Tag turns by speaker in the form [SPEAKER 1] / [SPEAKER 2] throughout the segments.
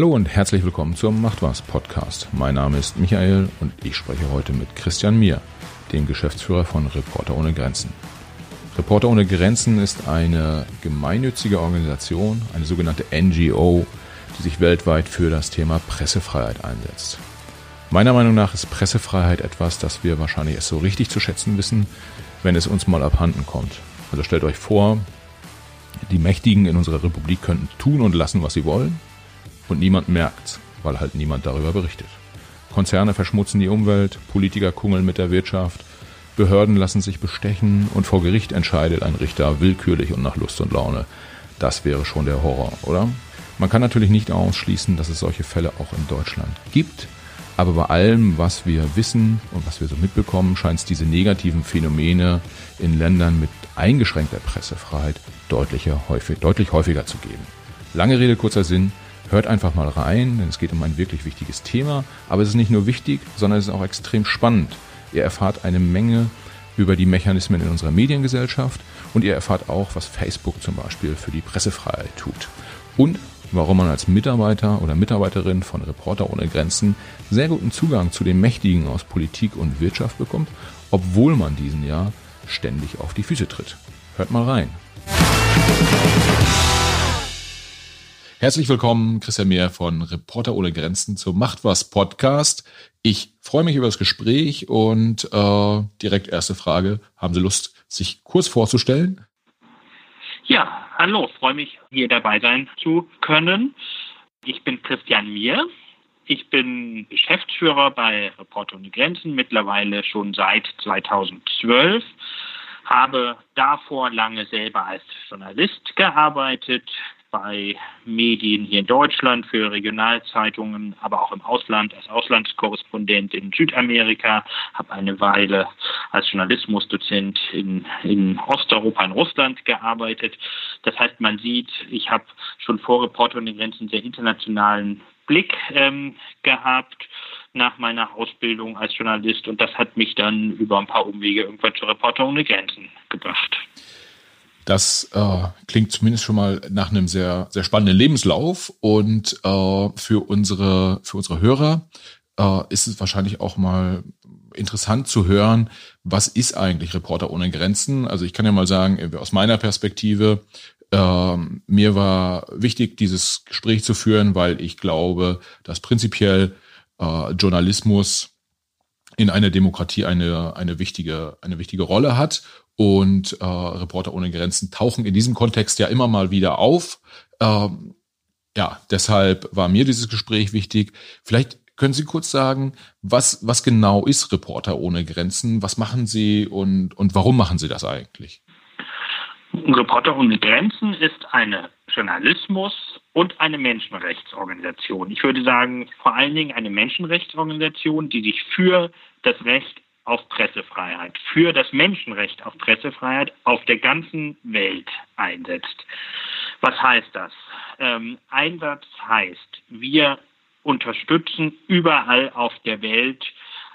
[SPEAKER 1] Hallo und herzlich willkommen zum Macht was Podcast. Mein Name ist Michael und ich spreche heute mit Christian Mier, dem Geschäftsführer von Reporter ohne Grenzen. Reporter ohne Grenzen ist eine gemeinnützige Organisation, eine sogenannte NGO, die sich weltweit für das Thema Pressefreiheit einsetzt. Meiner Meinung nach ist Pressefreiheit etwas, das wir wahrscheinlich erst so richtig zu schätzen wissen, wenn es uns mal abhanden kommt. Also stellt euch vor, die Mächtigen in unserer Republik könnten tun und lassen, was sie wollen und niemand merkt's, weil halt niemand darüber berichtet. Konzerne verschmutzen die Umwelt, Politiker kungeln mit der Wirtschaft, Behörden lassen sich bestechen und vor Gericht entscheidet ein Richter willkürlich und nach Lust und Laune. Das wäre schon der Horror, oder? Man kann natürlich nicht ausschließen, dass es solche Fälle auch in Deutschland gibt, aber bei allem, was wir wissen und was wir so mitbekommen, scheint es diese negativen Phänomene in Ländern mit eingeschränkter Pressefreiheit deutlich häufiger zu geben. Lange Rede, kurzer Sinn. Hört einfach mal rein, denn es geht um ein wirklich wichtiges Thema. Aber es ist nicht nur wichtig, sondern es ist auch extrem spannend. Ihr erfahrt eine Menge über die Mechanismen in unserer Mediengesellschaft und ihr erfahrt auch, was Facebook zum Beispiel für die Pressefreiheit tut. Und warum man als Mitarbeiter oder Mitarbeiterin von Reporter ohne Grenzen sehr guten Zugang zu den Mächtigen aus Politik und Wirtschaft bekommt, obwohl man diesen ja ständig auf die Füße tritt. Hört mal rein. Herzlich willkommen, Christian Mehr von Reporter ohne Grenzen zum Macht was Podcast. Ich freue mich über das Gespräch und äh, direkt erste Frage. Haben Sie Lust, sich kurz vorzustellen?
[SPEAKER 2] Ja, hallo, freue mich, hier dabei sein zu können. Ich bin Christian Mier. Ich bin Geschäftsführer bei Reporter ohne Grenzen, mittlerweile schon seit 2012 habe davor lange selber als Journalist gearbeitet, bei Medien hier in Deutschland für Regionalzeitungen, aber auch im Ausland als Auslandskorrespondent in Südamerika, habe eine Weile als Journalismusdozent in, in Osteuropa, in Russland gearbeitet. Das heißt, man sieht, ich habe schon vor Reporter den Grenzen sehr internationalen Blick ähm, gehabt nach meiner Ausbildung als Journalist und das hat mich dann über ein paar Umwege irgendwann zur Reporter ohne Grenzen gebracht.
[SPEAKER 1] Das äh, klingt zumindest schon mal nach einem sehr, sehr spannenden Lebenslauf. Und äh, für, unsere, für unsere Hörer äh, ist es wahrscheinlich auch mal interessant zu hören, was ist eigentlich Reporter ohne Grenzen? Also ich kann ja mal sagen, aus meiner Perspektive, äh, mir war wichtig, dieses Gespräch zu führen, weil ich glaube, dass prinzipiell äh, Journalismus in einer Demokratie eine, eine, wichtige, eine wichtige Rolle hat und äh, Reporter ohne Grenzen tauchen in diesem Kontext ja immer mal wieder auf. Ähm, ja, deshalb war mir dieses Gespräch wichtig. Vielleicht können Sie kurz sagen, was, was genau ist Reporter ohne Grenzen? Was machen Sie und, und warum machen Sie das eigentlich?
[SPEAKER 2] Reporter ohne Grenzen ist eine Journalismus- und eine Menschenrechtsorganisation. Ich würde sagen, vor allen Dingen eine Menschenrechtsorganisation, die sich für das Recht auf Pressefreiheit, für das Menschenrecht auf Pressefreiheit auf der ganzen Welt einsetzt. Was heißt das? Ähm, Einsatz heißt, wir unterstützen überall auf der Welt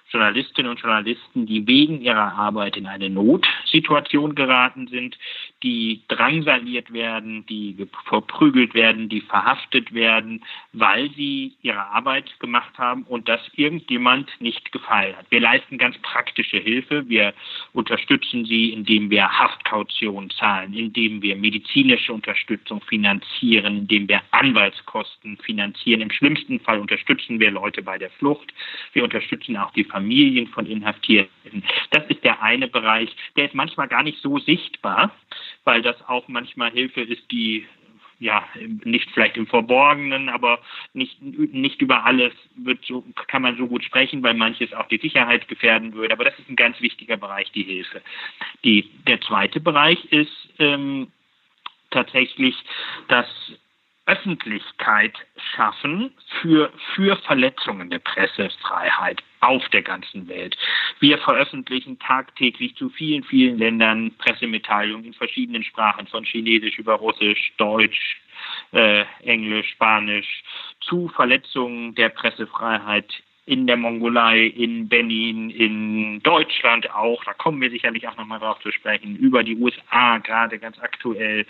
[SPEAKER 2] Journalistinnen und Journalisten, die wegen ihrer Arbeit in eine Notsituation geraten sind, die drangsaliert werden, die verprügelt werden, die verhaftet werden, weil sie ihre Arbeit gemacht haben und das irgendjemand nicht gefallen hat. Wir leisten ganz praktische Hilfe. Wir unterstützen sie, indem wir Haftkaution zahlen, indem wir medizinische Unterstützung finanzieren, indem wir Anwaltskosten finanzieren. Im schlimmsten Fall unterstützen wir Leute bei der Flucht. Wir unterstützen auch die Familien von Inhaftierten. Das ist der eine Bereich. Der ist manchmal gar nicht so sichtbar, weil das auch manchmal Hilfe ist, die ja, nicht vielleicht im Verborgenen, aber nicht, nicht über alles wird so, kann man so gut sprechen, weil manches auch die Sicherheit gefährden würde. Aber das ist ein ganz wichtiger Bereich, die Hilfe. Die, der zweite Bereich ist ähm, tatsächlich das Öffentlichkeit schaffen für, für Verletzungen der Pressefreiheit auf der ganzen Welt. Wir veröffentlichen tagtäglich zu vielen, vielen Ländern Pressemitteilungen in verschiedenen Sprachen, von Chinesisch über Russisch, Deutsch, äh, Englisch, Spanisch, zu Verletzungen der Pressefreiheit in der Mongolei, in Benin, in Deutschland auch, da kommen wir sicherlich auch nochmal drauf zu sprechen, über die USA gerade ganz aktuell.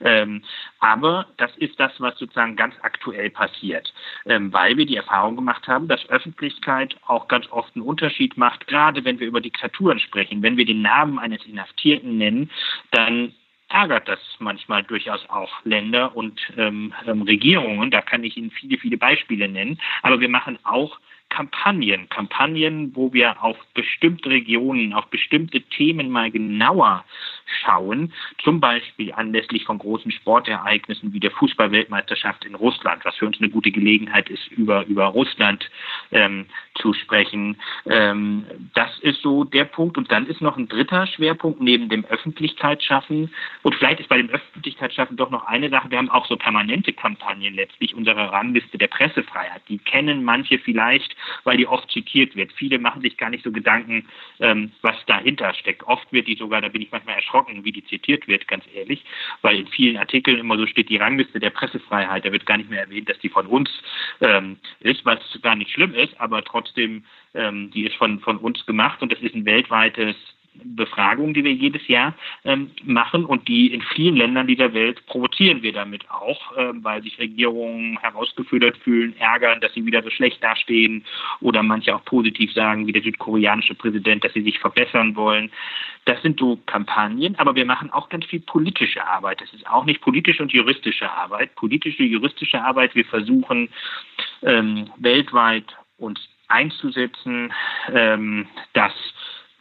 [SPEAKER 2] Ähm, aber das ist das, was sozusagen ganz aktuell passiert, ähm, weil wir die Erfahrung gemacht haben, dass Öffentlichkeit auch ganz oft einen Unterschied macht, gerade wenn wir über Diktaturen sprechen. Wenn wir den Namen eines Inhaftierten nennen, dann ärgert das manchmal durchaus auch Länder und ähm, ähm, Regierungen. Da kann ich Ihnen viele, viele Beispiele nennen. Aber wir machen auch Kampagnen, Kampagnen, wo wir auf bestimmte Regionen, auf bestimmte Themen mal genauer schauen, zum Beispiel anlässlich von großen Sportereignissen wie der Fußballweltmeisterschaft in Russland, was für uns eine gute Gelegenheit ist, über, über Russland ähm, zu sprechen. Ähm, das ist so der Punkt. Und dann ist noch ein dritter Schwerpunkt neben dem Öffentlichkeitsschaffen. Und vielleicht ist bei dem Öffentlichkeitsschaffen doch noch eine Sache. Wir haben auch so permanente Kampagnen letztlich, unsere Rangliste der Pressefreiheit. Die kennen manche vielleicht weil die oft zitiert wird. Viele machen sich gar nicht so Gedanken, ähm, was dahinter steckt. Oft wird die sogar, da bin ich manchmal erschrocken, wie die zitiert wird, ganz ehrlich, weil in vielen Artikeln immer so steht die Rangliste der Pressefreiheit. Da wird gar nicht mehr erwähnt, dass die von uns ähm, ist, was gar nicht schlimm ist, aber trotzdem, ähm, die ist von, von uns gemacht und das ist ein weltweites Befragungen, die wir jedes Jahr ähm, machen und die in vielen Ländern dieser Welt provozieren wir damit auch, ähm, weil sich Regierungen herausgefordert fühlen, ärgern, dass sie wieder so schlecht dastehen oder manche auch positiv sagen, wie der südkoreanische Präsident, dass sie sich verbessern wollen. Das sind so Kampagnen, aber wir machen auch ganz viel politische Arbeit. Das ist auch nicht politische und juristische Arbeit. Politische, juristische Arbeit, wir versuchen ähm, weltweit uns einzusetzen, ähm, dass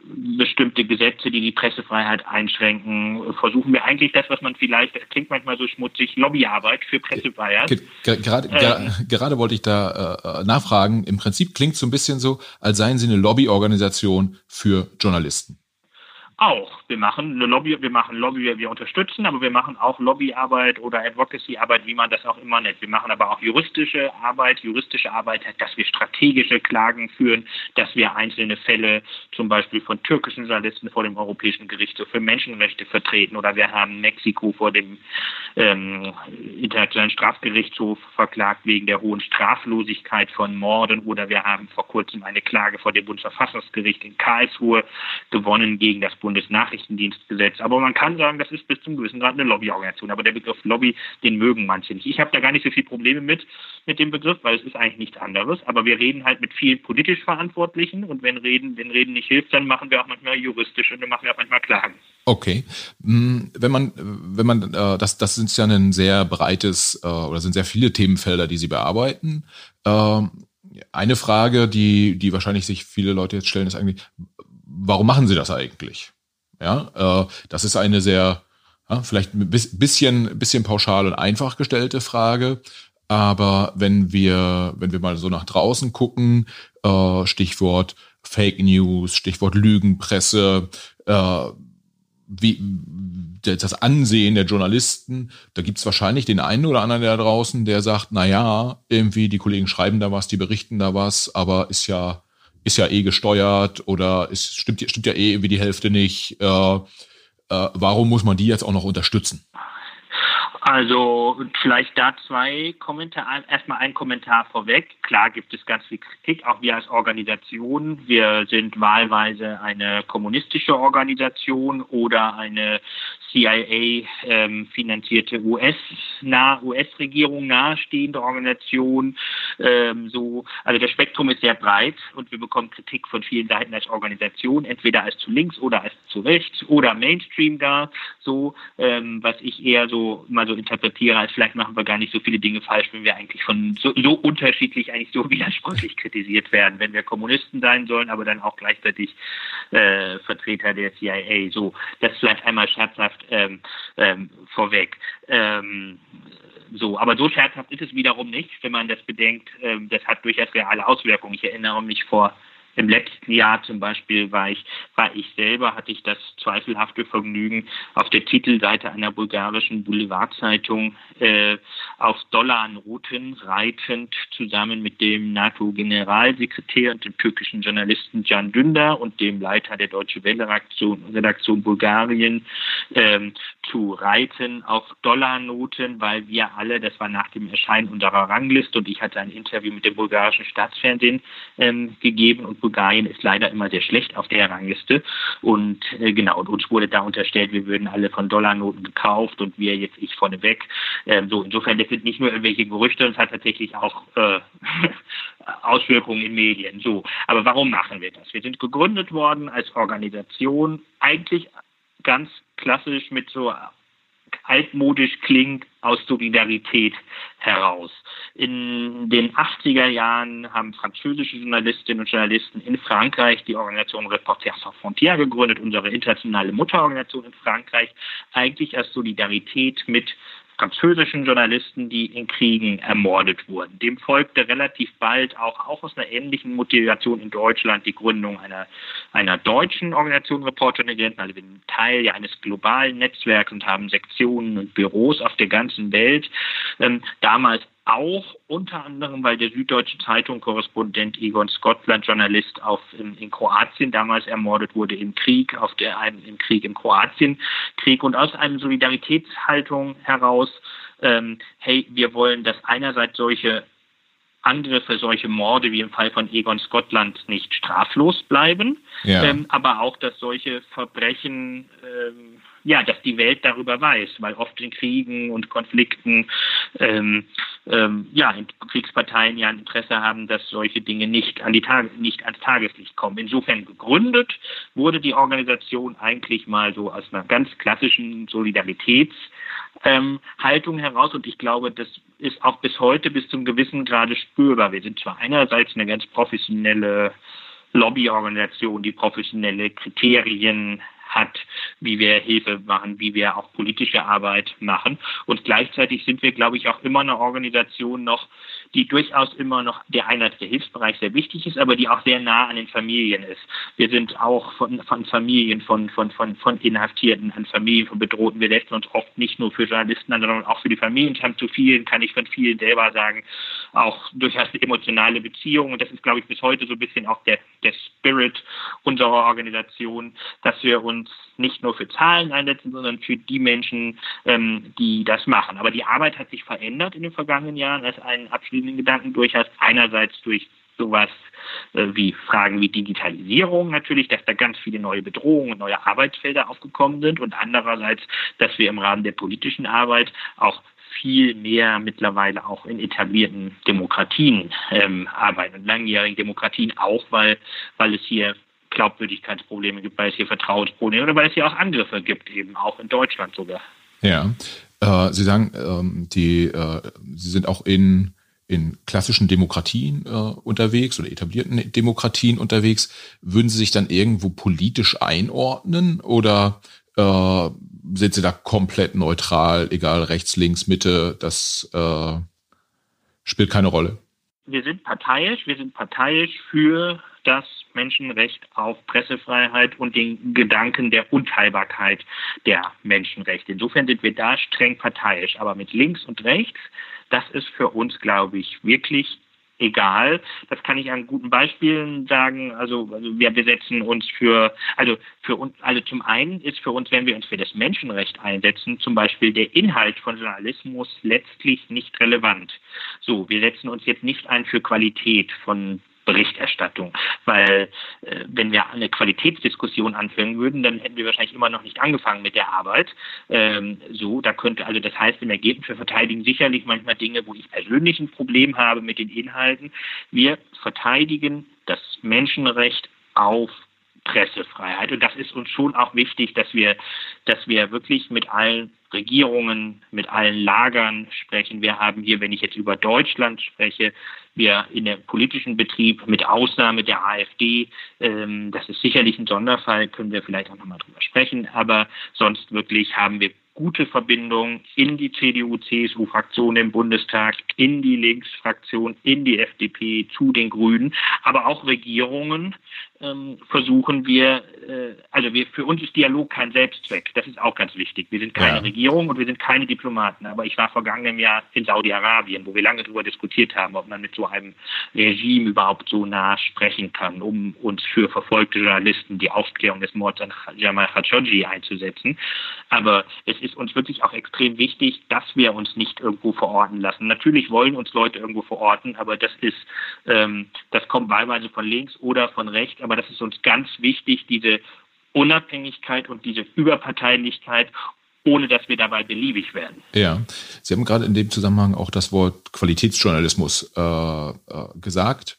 [SPEAKER 2] bestimmte Gesetze, die die Pressefreiheit einschränken, versuchen wir eigentlich das, was man vielleicht, das klingt manchmal so schmutzig, Lobbyarbeit für Pressefreiheit.
[SPEAKER 1] Gerade, ähm, gerade wollte ich da äh, nachfragen. Im Prinzip klingt es so ein bisschen so, als seien Sie eine Lobbyorganisation für Journalisten.
[SPEAKER 2] Auch. Wir machen eine Lobby, wir machen Lobby, wir unterstützen, aber wir machen auch Lobbyarbeit oder Advocacy-Arbeit, wie man das auch immer nennt. Wir machen aber auch juristische Arbeit. Juristische Arbeit heißt, dass wir strategische Klagen führen, dass wir einzelne Fälle zum Beispiel von türkischen Journalisten vor dem Europäischen Gerichtshof für Menschenrechte vertreten oder wir haben Mexiko vor dem ähm, Internationalen Strafgerichtshof verklagt wegen der hohen Straflosigkeit von Morden oder wir haben vor kurzem eine Klage vor dem Bundesverfassungsgericht in Karlsruhe gewonnen gegen das Bund Bundesnachrichtendienstgesetz. Aber man kann sagen, das ist bis zum gewissen Grad eine Lobbyorganisation. Aber der Begriff Lobby, den mögen manche nicht. Ich habe da gar nicht so viele Probleme mit, mit dem Begriff, weil es ist eigentlich nichts anderes. Aber wir reden halt mit vielen politisch Verantwortlichen und wenn Reden, wenn Reden nicht hilft, dann machen wir auch manchmal juristisch und dann machen wir auch manchmal Klagen.
[SPEAKER 1] Okay. Hm, wenn man, wenn man, äh, das, das sind ja ein sehr breites äh, oder sind sehr viele Themenfelder, die Sie bearbeiten. Ähm, eine Frage, die, die wahrscheinlich sich viele Leute jetzt stellen, ist eigentlich, warum machen Sie das eigentlich? Ja, äh, das ist eine sehr, vielleicht ein bisschen, bisschen pauschal und einfach gestellte Frage. Aber wenn wir, wenn wir mal so nach draußen gucken, äh, Stichwort Fake News, Stichwort Lügenpresse, äh, wie das Ansehen der Journalisten, da gibt's wahrscheinlich den einen oder anderen da draußen, der sagt, na ja, irgendwie die Kollegen schreiben da was, die berichten da was, aber ist ja ist ja eh gesteuert oder es stimmt, stimmt ja eh wie die Hälfte nicht. Äh, äh, warum muss man die jetzt auch noch unterstützen?
[SPEAKER 2] Also vielleicht da zwei Kommentare. Erstmal ein Kommentar vorweg. Klar gibt es ganz viel Kritik, auch wir als Organisation. Wir sind wahlweise eine kommunistische Organisation oder eine CIA ähm, US nah US-Regierung nahestehende Organisation. Ähm, so, also das Spektrum ist sehr breit und wir bekommen Kritik von vielen Seiten als Organisation, entweder als zu links oder als zu rechts oder Mainstream da. So, ähm, was ich eher so mal so interpretiere, als vielleicht machen wir gar nicht so viele Dinge falsch, wenn wir eigentlich von so, so unterschiedlich, eigentlich so widersprüchlich kritisiert werden, wenn wir Kommunisten sein sollen, aber dann auch gleichzeitig äh, Vertreter der CIA. So, das vielleicht einmal scherzhaft scherzhaft ähm, ähm, vorweg. Ähm, so, aber so scherzhaft ist es wiederum nicht, wenn man das bedenkt. Ähm, das hat durchaus reale Auswirkungen. Ich erinnere mich vor im letzten Jahr zum Beispiel war ich, war ich selber, hatte ich das zweifelhafte Vergnügen, auf der Titelseite einer bulgarischen Boulevardzeitung äh, auf Dollarnoten reitend zusammen mit dem NATO-Generalsekretär und dem türkischen Journalisten Can Dündar und dem Leiter der Deutsche Welle-Redaktion Redaktion Bulgarien ähm, zu reiten auf Dollarnoten, weil wir alle, das war nach dem Erscheinen unserer Rangliste und ich hatte ein Interview mit dem bulgarischen Staatsfernsehen ähm, gegeben und Bulgarien ist leider immer sehr schlecht auf der Rangliste und äh, genau, und uns wurde da unterstellt, wir würden alle von Dollarnoten gekauft und wir jetzt ich vorneweg. Ähm, so, insofern, das sind nicht nur irgendwelche Gerüchte, es hat tatsächlich auch äh, Auswirkungen in Medien. So, aber warum machen wir das? Wir sind gegründet worden als Organisation, eigentlich ganz klassisch mit so altmodisch klingt aus Solidarität heraus. In den 80er Jahren haben französische Journalistinnen und Journalisten in Frankreich die Organisation Reporters sans Frontières gegründet, unsere internationale Mutterorganisation in Frankreich, eigentlich als Solidarität mit französischen Journalisten, die in Kriegen ermordet wurden. Dem folgte relativ bald auch, auch aus einer ähnlichen Motivation in Deutschland die Gründung einer, einer deutschen Organisation Reporter in Grenzen. Also wir sind Teil ja eines globalen Netzwerks und haben Sektionen und Büros auf der ganzen Welt. Ähm, damals auch unter anderem, weil der Süddeutsche Zeitung Korrespondent Egon Scotland, Journalist auf, in, in, Kroatien damals ermordet wurde im Krieg, auf der einem im Krieg im Kroatien Krieg und aus einer Solidaritätshaltung heraus, ähm, hey, wir wollen, dass einerseits solche Angriffe, solche Morde wie im Fall von Egon Scotland nicht straflos bleiben, ja. ähm, aber auch, dass solche Verbrechen ähm, ja, dass die Welt darüber weiß, weil oft in Kriegen und Konflikten ähm, ähm, ja, Kriegsparteien ja ein Interesse haben, dass solche Dinge nicht an die Tage, nicht ans Tageslicht kommen. Insofern gegründet wurde die Organisation eigentlich mal so aus einer ganz klassischen Solidaritätshaltung ähm, heraus und ich glaube, das ist auch bis heute bis zum gewissen Grade spürbar. Wir sind zwar einerseits eine ganz professionelle Lobbyorganisation, die professionelle Kriterien hat, wie wir Hilfe machen, wie wir auch politische Arbeit machen. Und gleichzeitig sind wir, glaube ich, auch immer eine Organisation noch, die durchaus immer noch der der Hilfsbereich sehr wichtig ist, aber die auch sehr nah an den Familien ist. Wir sind auch von, von Familien, von, von, von, von Inhaftierten, an Familien, von Bedrohten. Wir setzen uns oft nicht nur für Journalisten an, sondern auch für die Familien. Wir haben zu vielen, kann ich von vielen selber sagen, auch durchaus eine emotionale Beziehung. Und das ist, glaube ich, bis heute so ein bisschen auch der, der Spirit unserer Organisation, dass wir uns nicht nur für Zahlen einsetzen, sondern für die Menschen, ähm, die das machen. Aber die Arbeit hat sich verändert in den vergangenen Jahren als einen abschließenden Gedanken durchaus einerseits durch sowas äh, wie Fragen wie Digitalisierung natürlich, dass da ganz viele neue Bedrohungen und neue Arbeitsfelder aufgekommen sind und andererseits, dass wir im Rahmen der politischen Arbeit auch viel mehr mittlerweile auch in etablierten Demokratien ähm, arbeiten und langjährigen Demokratien auch, weil, weil es hier Glaubwürdigkeitsprobleme gibt, weil es hier Vertrauensprobleme oder weil es hier auch Angriffe gibt, eben auch in Deutschland sogar.
[SPEAKER 1] Ja, äh, Sie sagen, ähm, die, äh, Sie sind auch in in klassischen Demokratien äh, unterwegs oder etablierten Demokratien unterwegs, würden Sie sich dann irgendwo politisch einordnen oder äh, sind Sie da komplett neutral, egal rechts, links, Mitte, das äh, spielt keine Rolle?
[SPEAKER 2] Wir sind parteiisch, wir sind parteiisch für das Menschenrecht auf Pressefreiheit und den Gedanken der Unteilbarkeit der Menschenrechte. Insofern sind wir da streng parteiisch. Aber mit links und rechts, das ist für uns, glaube ich, wirklich egal. Das kann ich an guten Beispielen sagen. Also, also wir besetzen uns für, also für uns, also zum einen ist für uns, wenn wir uns für das Menschenrecht einsetzen, zum Beispiel der Inhalt von Journalismus letztlich nicht relevant. So, wir setzen uns jetzt nicht ein für Qualität von Berichterstattung. Weil äh, wenn wir eine Qualitätsdiskussion anfangen würden, dann hätten wir wahrscheinlich immer noch nicht angefangen mit der Arbeit. Ähm, so, da könnte, also das heißt im Ergebnis, wir verteidigen sicherlich manchmal Dinge, wo ich persönlich ein Problem habe mit den Inhalten. Wir verteidigen das Menschenrecht auf Pressefreiheit. Und das ist uns schon auch wichtig, dass wir, dass wir wirklich mit allen Regierungen, mit allen Lagern sprechen. Wir haben hier, wenn ich jetzt über Deutschland spreche, wir in der politischen Betrieb mit Ausnahme der AfD, ähm, das ist sicherlich ein Sonderfall, können wir vielleicht auch nochmal drüber sprechen, aber sonst wirklich haben wir gute Verbindung in die CDU-CSU-Fraktion im Bundestag, in die Linksfraktion, in die FDP, zu den Grünen, aber auch Regierungen versuchen wir, äh, also wir, für uns ist Dialog kein Selbstzweck. Das ist auch ganz wichtig. Wir sind keine ja. Regierung und wir sind keine Diplomaten. Aber ich war vergangenem Jahr in Saudi-Arabien, wo wir lange darüber diskutiert haben, ob man mit so einem Regime überhaupt so nah sprechen kann, um uns für verfolgte Journalisten die Aufklärung des Mords an Jamal Khashoggi einzusetzen. Aber es ist uns wirklich auch extrem wichtig, dass wir uns nicht irgendwo verorten lassen. Natürlich wollen uns Leute irgendwo verorten, aber das ist, ähm, das kommt wahlweise von links oder von rechts aber das ist uns ganz wichtig, diese Unabhängigkeit und diese Überparteilichkeit ohne dass wir dabei beliebig werden.
[SPEAKER 1] Ja, Sie haben gerade in dem Zusammenhang auch das Wort Qualitätsjournalismus äh, äh, gesagt.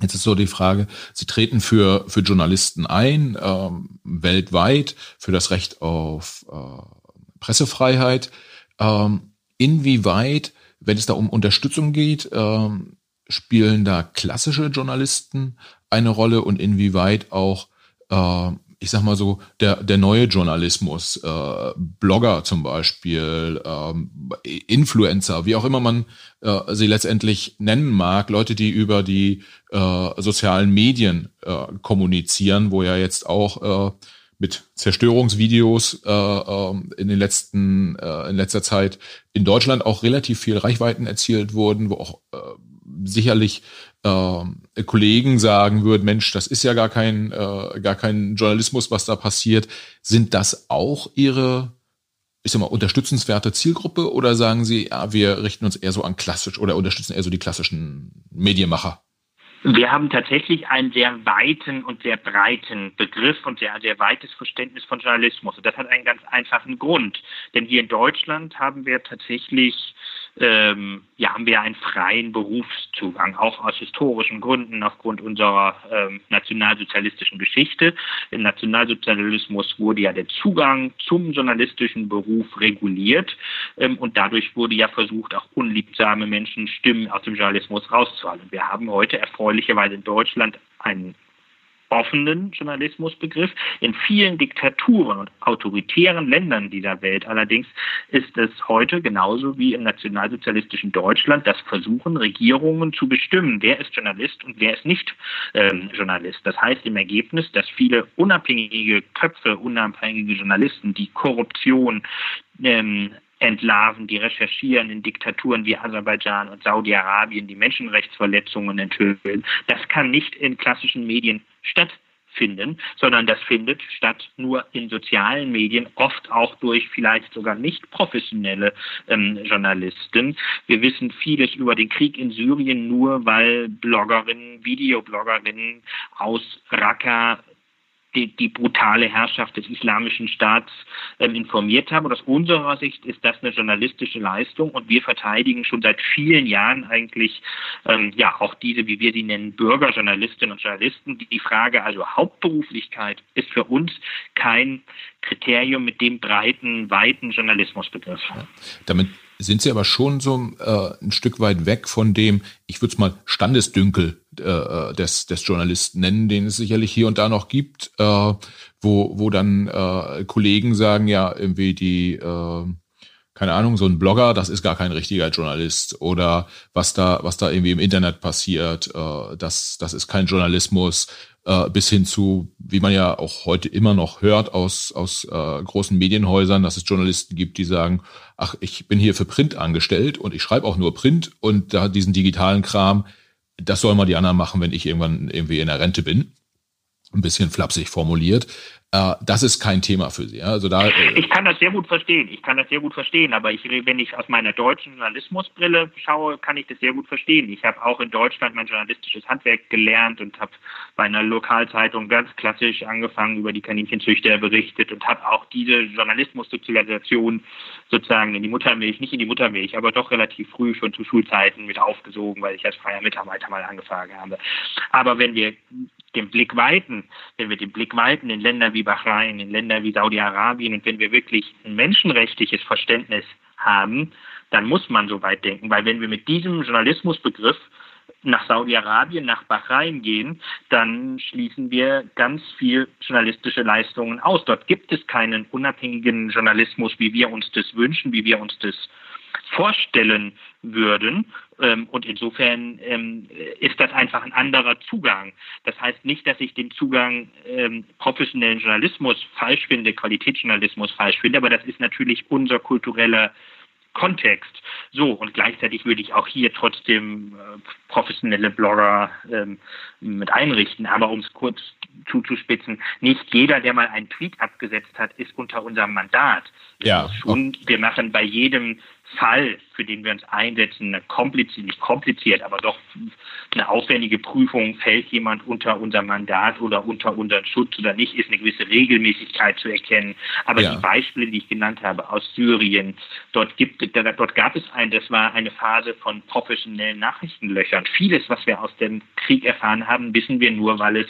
[SPEAKER 1] Jetzt ist so die Frage, Sie treten für, für Journalisten ein, ähm, weltweit, für das Recht auf äh, Pressefreiheit. Ähm, inwieweit, wenn es da um Unterstützung geht, ähm, spielen da klassische Journalisten eine Rolle und inwieweit auch, äh, ich sag mal so, der, der neue Journalismus, äh, Blogger zum Beispiel, äh, Influencer, wie auch immer man äh, sie letztendlich nennen mag, Leute, die über die äh, sozialen Medien äh, kommunizieren, wo ja jetzt auch äh, mit Zerstörungsvideos äh, äh, in den letzten äh, in letzter Zeit in Deutschland auch relativ viel Reichweiten erzielt wurden, wo auch äh, sicherlich äh, Kollegen sagen würden, Mensch, das ist ja gar kein, äh, gar kein Journalismus, was da passiert. Sind das auch Ihre, ich sag mal, unterstützenswerte Zielgruppe oder sagen Sie, ja, wir richten uns eher so an klassisch oder unterstützen eher so die klassischen Medienmacher?
[SPEAKER 2] Wir haben tatsächlich einen sehr weiten und sehr breiten Begriff und sehr, sehr weites Verständnis von Journalismus. Und das hat einen ganz einfachen Grund. Denn hier in Deutschland haben wir tatsächlich ähm, ja, haben wir einen freien Berufszugang, auch aus historischen Gründen, aufgrund unserer ähm, nationalsozialistischen Geschichte. Im Nationalsozialismus wurde ja der Zugang zum journalistischen Beruf reguliert ähm, und dadurch wurde ja versucht, auch unliebsame Menschen Stimmen aus dem Journalismus rauszuhalten. Wir haben heute erfreulicherweise in Deutschland einen offenen Journalismusbegriff. In vielen Diktaturen und autoritären Ländern dieser Welt allerdings ist es heute genauso wie im nationalsozialistischen Deutschland das Versuchen, Regierungen zu bestimmen, wer ist Journalist und wer ist nicht ähm, Journalist. Das heißt im Ergebnis, dass viele unabhängige Köpfe, unabhängige Journalisten, die Korruption ähm, entlarven, die recherchieren in Diktaturen wie Aserbaidschan und Saudi-Arabien, die Menschenrechtsverletzungen enthüllen. Das kann nicht in klassischen Medien stattfinden, sondern das findet statt nur in sozialen Medien, oft auch durch vielleicht sogar nicht professionelle ähm, Journalisten. Wir wissen vieles über den Krieg in Syrien nur, weil Bloggerinnen, Videobloggerinnen aus Raqqa die, die brutale Herrschaft des islamischen Staats ähm, informiert haben. Und aus unserer Sicht ist das eine journalistische Leistung und wir verteidigen schon seit vielen Jahren eigentlich ähm, ja auch diese, wie wir sie nennen, Bürgerjournalistinnen und Journalisten. Die, Frage also Hauptberuflichkeit ist für uns kein Kriterium mit dem breiten, weiten Journalismusbegriff. Ja.
[SPEAKER 1] Damit sind Sie aber schon so äh, ein Stück weit weg von dem, ich würde es mal Standesdünkel äh, des, des Journalisten nennen, den es sicherlich hier und da noch gibt, äh, wo, wo dann äh, Kollegen sagen, ja, irgendwie die, äh, keine Ahnung, so ein Blogger, das ist gar kein richtiger Journalist. Oder was da, was da irgendwie im Internet passiert, äh, das, das ist kein Journalismus äh, bis hin zu, wie man ja auch heute immer noch hört aus, aus äh, großen Medienhäusern, dass es Journalisten gibt, die sagen, ach, ich bin hier für Print angestellt und ich schreibe auch nur Print und da diesen digitalen Kram, das sollen mal die anderen machen, wenn ich irgendwann irgendwie in der Rente bin. Ein bisschen flapsig formuliert. Äh, das ist kein Thema für Sie. Also da,
[SPEAKER 2] äh ich kann das sehr gut verstehen. Ich kann das sehr gut verstehen. Aber ich, wenn ich aus meiner deutschen Journalismusbrille schaue, kann ich das sehr gut verstehen. Ich habe auch in Deutschland mein journalistisches Handwerk gelernt und habe bei einer Lokalzeitung ganz klassisch angefangen, über die Kaninchenzüchter berichtet und habe auch diese Journalismussozialisation sozusagen in die Muttermilch, nicht in die Muttermilch, aber doch relativ früh schon zu Schulzeiten mit aufgesogen, weil ich als freier Mitarbeiter mal angefangen habe. Aber wenn wir den Blick weiten, wenn wir den Blick weiten in Länder wie Bahrain, in Länder wie Saudi-Arabien und wenn wir wirklich ein menschenrechtliches Verständnis haben, dann muss man so weit denken, weil wenn wir mit diesem Journalismusbegriff nach Saudi-Arabien, nach Bahrain gehen, dann schließen wir ganz viel journalistische Leistungen aus. Dort gibt es keinen unabhängigen Journalismus, wie wir uns das wünschen, wie wir uns das vorstellen würden. Ähm, und insofern ähm, ist das einfach ein anderer Zugang. Das heißt nicht, dass ich den Zugang ähm, professionellen Journalismus falsch finde, Qualitätsjournalismus falsch finde, aber das ist natürlich unser kultureller Kontext. So, und gleichzeitig würde ich auch hier trotzdem äh, professionelle Blogger ähm, mit einrichten. Aber um es kurz zuzuspitzen, nicht jeder, der mal einen Tweet abgesetzt hat, ist unter unserem Mandat. Ja. Schon, wir machen bei jedem Fall, für den wir uns einsetzen, eine kompliziert, nicht kompliziert, aber doch eine aufwendige Prüfung, fällt jemand unter unser Mandat oder unter unseren Schutz oder nicht, ist eine gewisse Regelmäßigkeit zu erkennen. Aber ja. die Beispiele, die ich genannt habe aus Syrien, dort gibt, dort gab es ein, das war eine Phase von professionellen Nachrichtenlöchern. Vieles, was wir aus dem Krieg erfahren haben, wissen wir nur, weil es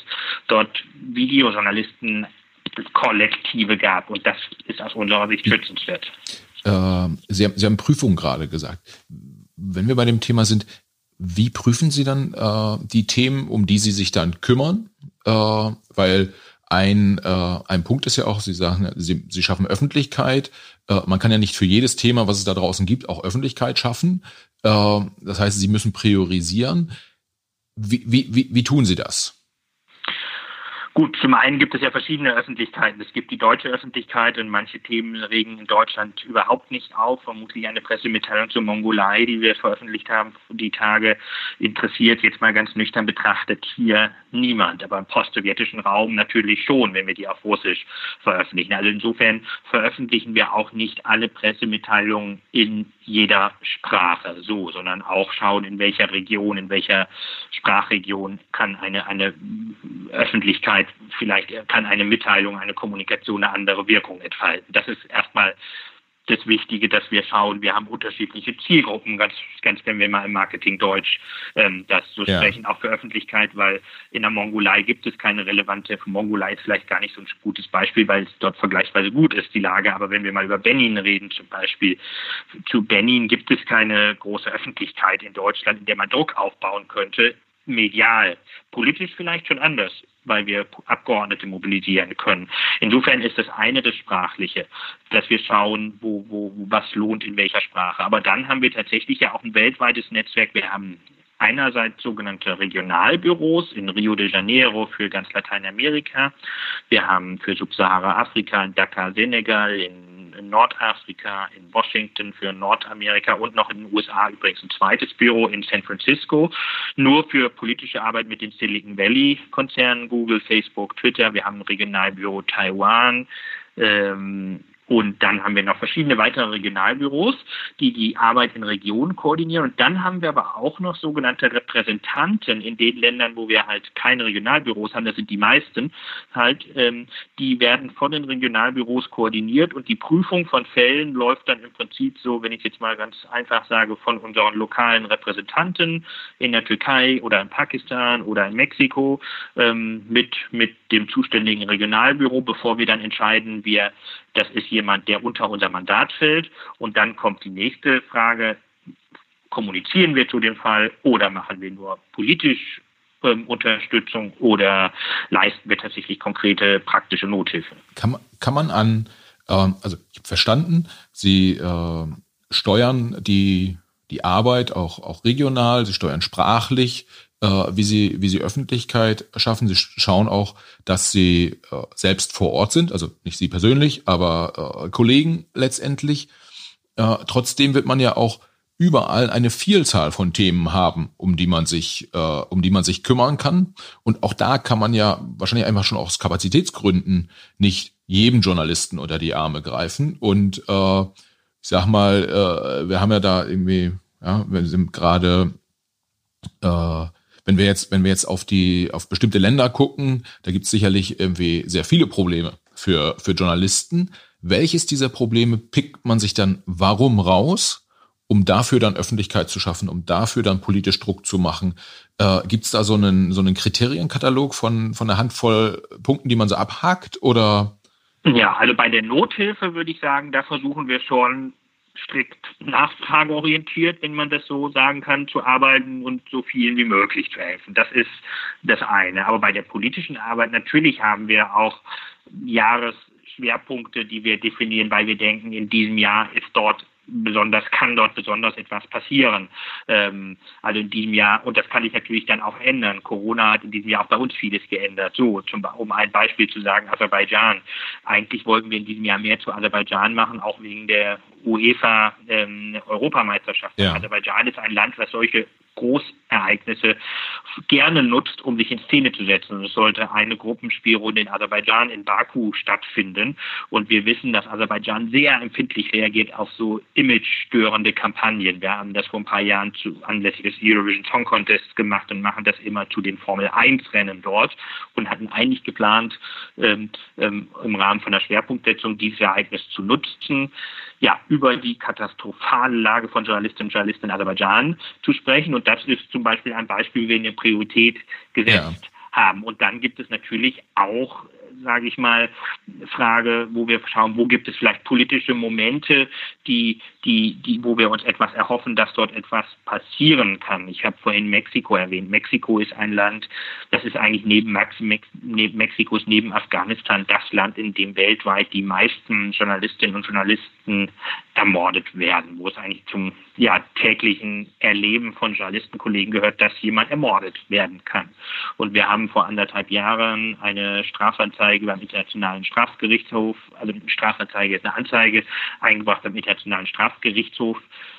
[SPEAKER 2] dort Videojournalisten Kollektive gab. Und das ist aus unserer Sicht schützenswert.
[SPEAKER 1] Äh, Sie, haben, Sie haben Prüfung gerade gesagt. Wenn wir bei dem Thema sind, wie prüfen Sie dann äh, die Themen, um die Sie sich dann kümmern? Äh, weil ein, äh, ein Punkt ist ja auch, Sie sagen, Sie, Sie schaffen Öffentlichkeit. Äh, man kann ja nicht für jedes Thema, was es da draußen gibt, auch Öffentlichkeit schaffen. Äh, das heißt, Sie müssen priorisieren. Wie, wie, wie, tun Sie das?
[SPEAKER 2] Gut, zum einen gibt es ja verschiedene Öffentlichkeiten. Es gibt die deutsche Öffentlichkeit und manche Themen regen in Deutschland überhaupt nicht auf. Vermutlich eine Pressemitteilung zur Mongolei, die wir veröffentlicht haben, die Tage interessiert jetzt mal ganz nüchtern betrachtet hier niemand. Aber im postsowjetischen Raum natürlich schon, wenn wir die auf Russisch veröffentlichen. Also insofern veröffentlichen wir auch nicht alle Pressemitteilungen in jeder Sprache so, sondern auch schauen, in welcher Region, in welcher Sprachregion kann eine, eine Öffentlichkeit Zeit vielleicht kann eine Mitteilung, eine Kommunikation eine andere Wirkung entfalten. Das ist erstmal das Wichtige, dass wir schauen, wir haben unterschiedliche Zielgruppen, ganz, ganz wenn wir mal im Marketing Deutsch ähm, das so ja. sprechen, auch für Öffentlichkeit, weil in der Mongolei gibt es keine relevante, Mongolei ist vielleicht gar nicht so ein gutes Beispiel, weil es dort vergleichsweise gut ist, die Lage, aber wenn wir mal über Benin reden zum Beispiel, zu Benin gibt es keine große Öffentlichkeit in Deutschland, in der man Druck aufbauen könnte, medial. Politisch vielleicht schon anders weil wir Abgeordnete mobilisieren können. Insofern ist das eine das Sprachliche, dass wir schauen, wo, wo, was lohnt in welcher Sprache. Aber dann haben wir tatsächlich ja auch ein weltweites Netzwerk. Wir haben einerseits sogenannte Regionalbüros in Rio de Janeiro für ganz Lateinamerika. Wir haben für Subsahara-Afrika in Dakar, Senegal, in in Nordafrika, in Washington für Nordamerika und noch in den USA übrigens ein zweites Büro in San Francisco, nur für politische Arbeit mit den Silicon Valley-Konzernen, Google, Facebook, Twitter. Wir haben ein Regionalbüro Taiwan, ähm, und dann haben wir noch verschiedene weitere Regionalbüros, die die Arbeit in Regionen koordinieren. Und dann haben wir aber auch noch sogenannte Repräsentanten in den Ländern, wo wir halt keine Regionalbüros haben, das sind die meisten, halt, ähm, die werden von den Regionalbüros koordiniert und die Prüfung von Fällen läuft dann im Prinzip so, wenn ich jetzt mal ganz einfach sage, von unseren lokalen Repräsentanten in der Türkei oder in Pakistan oder in Mexiko ähm, mit, mit dem zuständigen Regionalbüro, bevor wir dann entscheiden, wir das ist jemand, der unter unser Mandat fällt. Und dann kommt die nächste Frage, kommunizieren wir zu dem Fall oder machen wir nur politisch ähm, Unterstützung oder leisten wir tatsächlich konkrete praktische Nothilfe?
[SPEAKER 1] Kann man, kann man an, ähm, also ich habe verstanden, Sie äh, steuern die, die Arbeit auch, auch regional, Sie steuern sprachlich, äh, wie sie, wie sie Öffentlichkeit schaffen. Sie schauen auch, dass sie äh, selbst vor Ort sind, also nicht sie persönlich, aber äh, Kollegen letztendlich. Äh, trotzdem wird man ja auch überall eine Vielzahl von Themen haben, um die man sich, äh, um die man sich kümmern kann. Und auch da kann man ja wahrscheinlich einfach schon aus Kapazitätsgründen nicht jedem Journalisten unter die Arme greifen. Und äh, ich sag mal, äh, wir haben ja da irgendwie, ja, wir sind gerade äh, wenn wir jetzt, wenn wir jetzt auf die, auf bestimmte Länder gucken, da gibt es sicherlich irgendwie sehr viele Probleme für, für Journalisten. Welches dieser Probleme pickt man sich dann warum raus, um dafür dann Öffentlichkeit zu schaffen, um dafür dann politisch Druck zu machen? Äh, gibt es da so einen, so einen Kriterienkatalog von, von einer Handvoll Punkten, die man so abhakt oder?
[SPEAKER 2] Ja, also bei der Nothilfe würde ich sagen, da versuchen wir schon strikt nachfrageorientiert, wenn man das so sagen kann, zu arbeiten und so vielen wie möglich zu helfen. Das ist das eine. Aber bei der politischen Arbeit natürlich haben wir auch Jahresschwerpunkte, die wir definieren, weil wir denken, in diesem Jahr ist dort besonders, kann dort besonders etwas passieren. Ähm, also in diesem Jahr, und das kann sich natürlich dann auch ändern. Corona hat in diesem Jahr auch bei uns vieles geändert. So, zum, um ein Beispiel zu sagen, Aserbaidschan. Eigentlich wollten wir in diesem Jahr mehr zu Aserbaidschan machen, auch wegen der UEFA-Europameisterschaft. Ähm, ja. Aserbaidschan ist ein Land, was solche Großereignisse gerne nutzt, um sich in Szene zu setzen. Es sollte eine Gruppenspielrunde in Aserbaidschan in Baku stattfinden. Und wir wissen, dass Aserbaidschan sehr empfindlich reagiert auf so image-störende Kampagnen. Wir haben das vor ein paar Jahren zu, anlässlich des Eurovision Song Contests gemacht und machen das immer zu den Formel-1-Rennen dort und hatten eigentlich geplant, ähm, ähm, im Rahmen von der Schwerpunktsetzung dieses Ereignis zu nutzen ja, über die katastrophale Lage von Journalistinnen und Journalisten in Aserbaidschan zu sprechen. Und das ist zum Beispiel ein Beispiel, wie wir eine Priorität gesetzt ja. haben. Und dann gibt es natürlich auch sage ich mal, Frage, wo wir schauen, wo gibt es vielleicht politische Momente, die, die, die, wo wir uns etwas erhoffen, dass dort etwas passieren kann. Ich habe vorhin Mexiko erwähnt. Mexiko ist ein Land, das ist eigentlich neben, Mex neben Mexikos, neben Afghanistan das Land, in dem weltweit die meisten Journalistinnen und Journalisten ermordet werden, wo es eigentlich zum ja, täglichen Erleben von Journalistenkollegen gehört, dass jemand ermordet werden kann. Und wir haben vor anderthalb Jahren eine Strafanzeige beim Internationalen Strafgerichtshof, also eine Strafanzeige ist eine Anzeige eingebracht beim Internationalen Strafgerichtshof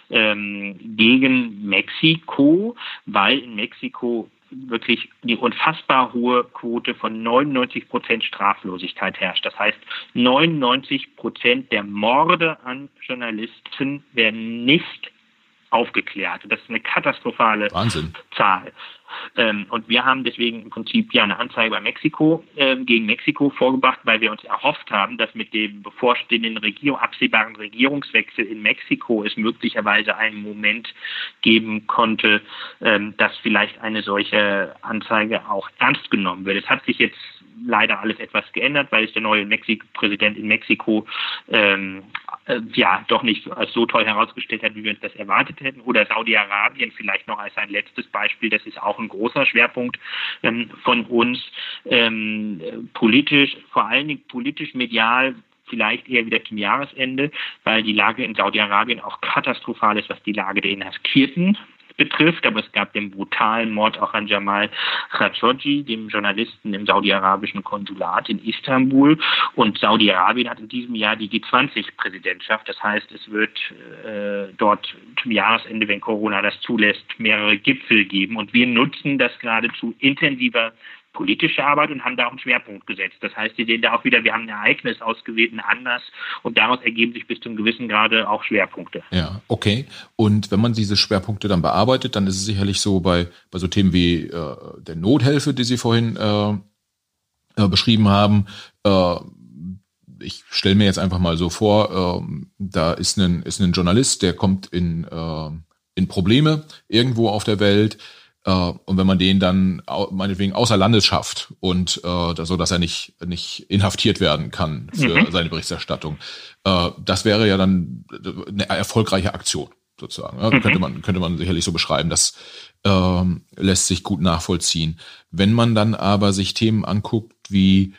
[SPEAKER 2] ähm, gegen Mexiko, weil in Mexiko wirklich die unfassbar hohe Quote von 99 Prozent Straflosigkeit herrscht. Das heißt, 99 Prozent der Morde an Journalisten werden nicht aufgeklärt. Das ist eine katastrophale
[SPEAKER 1] Wahnsinn.
[SPEAKER 2] Zahl. Ähm, und wir haben deswegen im Prinzip ja eine Anzeige bei Mexiko äh, gegen Mexiko vorgebracht, weil wir uns erhofft haben, dass mit dem bevorstehenden Regierung, absehbaren Regierungswechsel in Mexiko es möglicherweise einen Moment geben konnte, ähm, dass vielleicht eine solche Anzeige auch ernst genommen wird. Es hat sich jetzt leider alles etwas geändert, weil es der neue Mexik Präsident in Mexiko ähm, äh, ja doch nicht als so toll herausgestellt hat, wie wir uns das erwartet hätten. Oder Saudi-Arabien vielleicht noch als ein letztes Beispiel. Das ist auch ein großer Schwerpunkt ähm, von uns. Ähm, politisch, vor allen Dingen politisch medial vielleicht eher wieder zum Jahresende, weil die Lage in Saudi-Arabien auch katastrophal ist, was die Lage der Inhaftierten betrifft, aber es gab den brutalen Mord auch an Jamal Khashoggi, dem Journalisten im saudi-arabischen Konsulat in Istanbul. Und Saudi-Arabien hat in diesem Jahr die G20-Präsidentschaft. Das heißt, es wird äh, dort zum Jahresende, wenn Corona das zulässt, mehrere Gipfel geben. Und wir nutzen das geradezu intensiver politische Arbeit und haben da auch einen Schwerpunkt gesetzt. Das heißt, Sie sehen da auch wieder, wir haben ein Ereignis ausgewählt, ein Anlass und daraus ergeben sich bis zum gewissen Grade auch Schwerpunkte.
[SPEAKER 1] Ja, okay. Und wenn man diese Schwerpunkte dann bearbeitet, dann ist es sicherlich so bei, bei so Themen wie äh, der Nothilfe, die Sie vorhin äh, äh, beschrieben haben, äh, ich stelle mir jetzt einfach mal so vor, äh, da ist ein, ist ein Journalist, der kommt in, äh, in Probleme irgendwo auf der Welt, und wenn man den dann meinetwegen außer Landes schafft und äh, so, dass er nicht nicht inhaftiert werden kann für mhm. seine Berichterstattung, äh, das wäre ja dann eine erfolgreiche Aktion sozusagen. Ja, mhm. Könnte man könnte man sicherlich so beschreiben. Das äh, lässt sich gut nachvollziehen. Wenn man dann aber sich Themen anguckt wie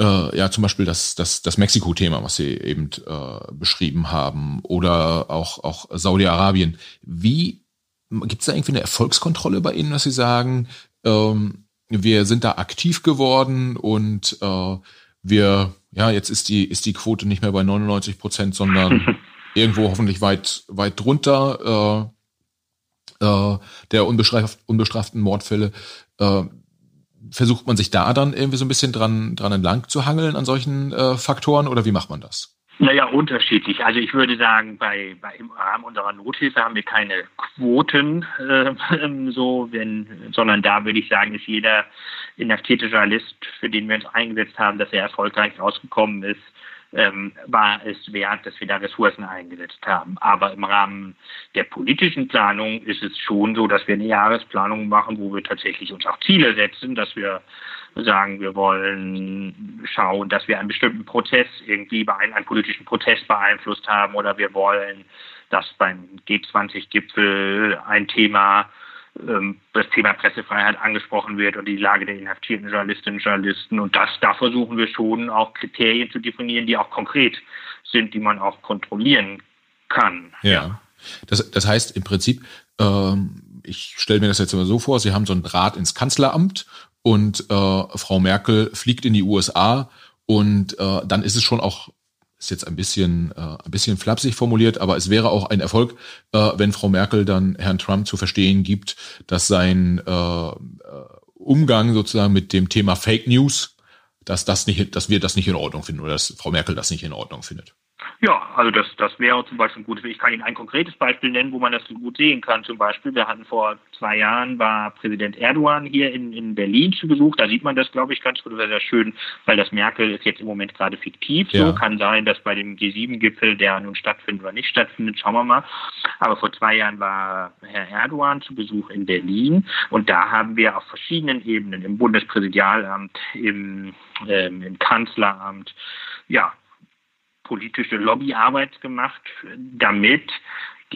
[SPEAKER 1] äh, ja zum Beispiel das das das Mexiko-Thema, was Sie eben äh, beschrieben haben, oder auch auch Saudi-Arabien, wie Gibt es da irgendwie eine Erfolgskontrolle bei Ihnen, dass Sie sagen, ähm, wir sind da aktiv geworden und äh, wir, ja, jetzt ist die, ist die Quote nicht mehr bei 99 Prozent, sondern irgendwo hoffentlich weit, weit drunter äh, äh, der unbestraft, unbestraften Mordfälle. Äh, versucht man sich da dann irgendwie so ein bisschen dran, dran entlang zu hangeln an solchen äh, Faktoren oder wie macht man das?
[SPEAKER 2] Naja, unterschiedlich. Also ich würde sagen, bei, bei im Rahmen unserer Nothilfe haben wir keine Quoten, äh, so, wenn, sondern da würde ich sagen, ist jeder inhaftierte Journalist, für den wir uns eingesetzt haben, dass er erfolgreich rausgekommen ist, ähm, war es wert, dass wir da Ressourcen eingesetzt haben. Aber im Rahmen der politischen Planung ist es schon so, dass wir eine Jahresplanung machen, wo wir tatsächlich uns auch Ziele setzen, dass wir sagen, wir wollen schauen, dass wir einen bestimmten Prozess irgendwie bei einem, einen politischen Prozess beeinflusst haben oder wir wollen, dass beim G20-Gipfel ein Thema, ähm, das Thema Pressefreiheit angesprochen wird und die Lage der inhaftierten Journalistinnen und Journalisten. Und das, da versuchen wir schon auch Kriterien zu definieren, die auch konkret sind, die man auch kontrollieren kann.
[SPEAKER 1] Ja. ja. Das, das heißt im Prinzip, ähm, ich stelle mir das jetzt immer so vor, Sie haben so einen Draht ins Kanzleramt und äh, Frau Merkel fliegt in die USA und äh, dann ist es schon auch ist jetzt ein bisschen äh, ein bisschen flapsig formuliert, aber es wäre auch ein Erfolg, äh, wenn Frau Merkel dann Herrn Trump zu verstehen gibt, dass sein äh, äh Umgang sozusagen mit dem Thema Fake News, dass das nicht, dass wir das nicht in Ordnung finden oder dass Frau Merkel das nicht in Ordnung findet.
[SPEAKER 2] Ja, also das, das wäre zum Beispiel ein gutes. Ich kann Ihnen ein konkretes Beispiel nennen, wo man das gut sehen kann. Zum Beispiel, wir hatten vor zwei Jahren war Präsident Erdogan hier in, in Berlin zu Besuch. Da sieht man das, glaube ich, ganz gut. Das wäre sehr schön, weil das Merkel ist jetzt im Moment gerade fiktiv. Ja. So kann sein, dass bei dem G7-Gipfel, der nun stattfindet oder nicht stattfindet, schauen wir mal. Aber vor zwei Jahren war Herr Erdogan zu Besuch in Berlin und da haben wir auf verschiedenen Ebenen im Bundespräsidialamt, im, ähm, im Kanzleramt, ja, politische Lobbyarbeit gemacht, damit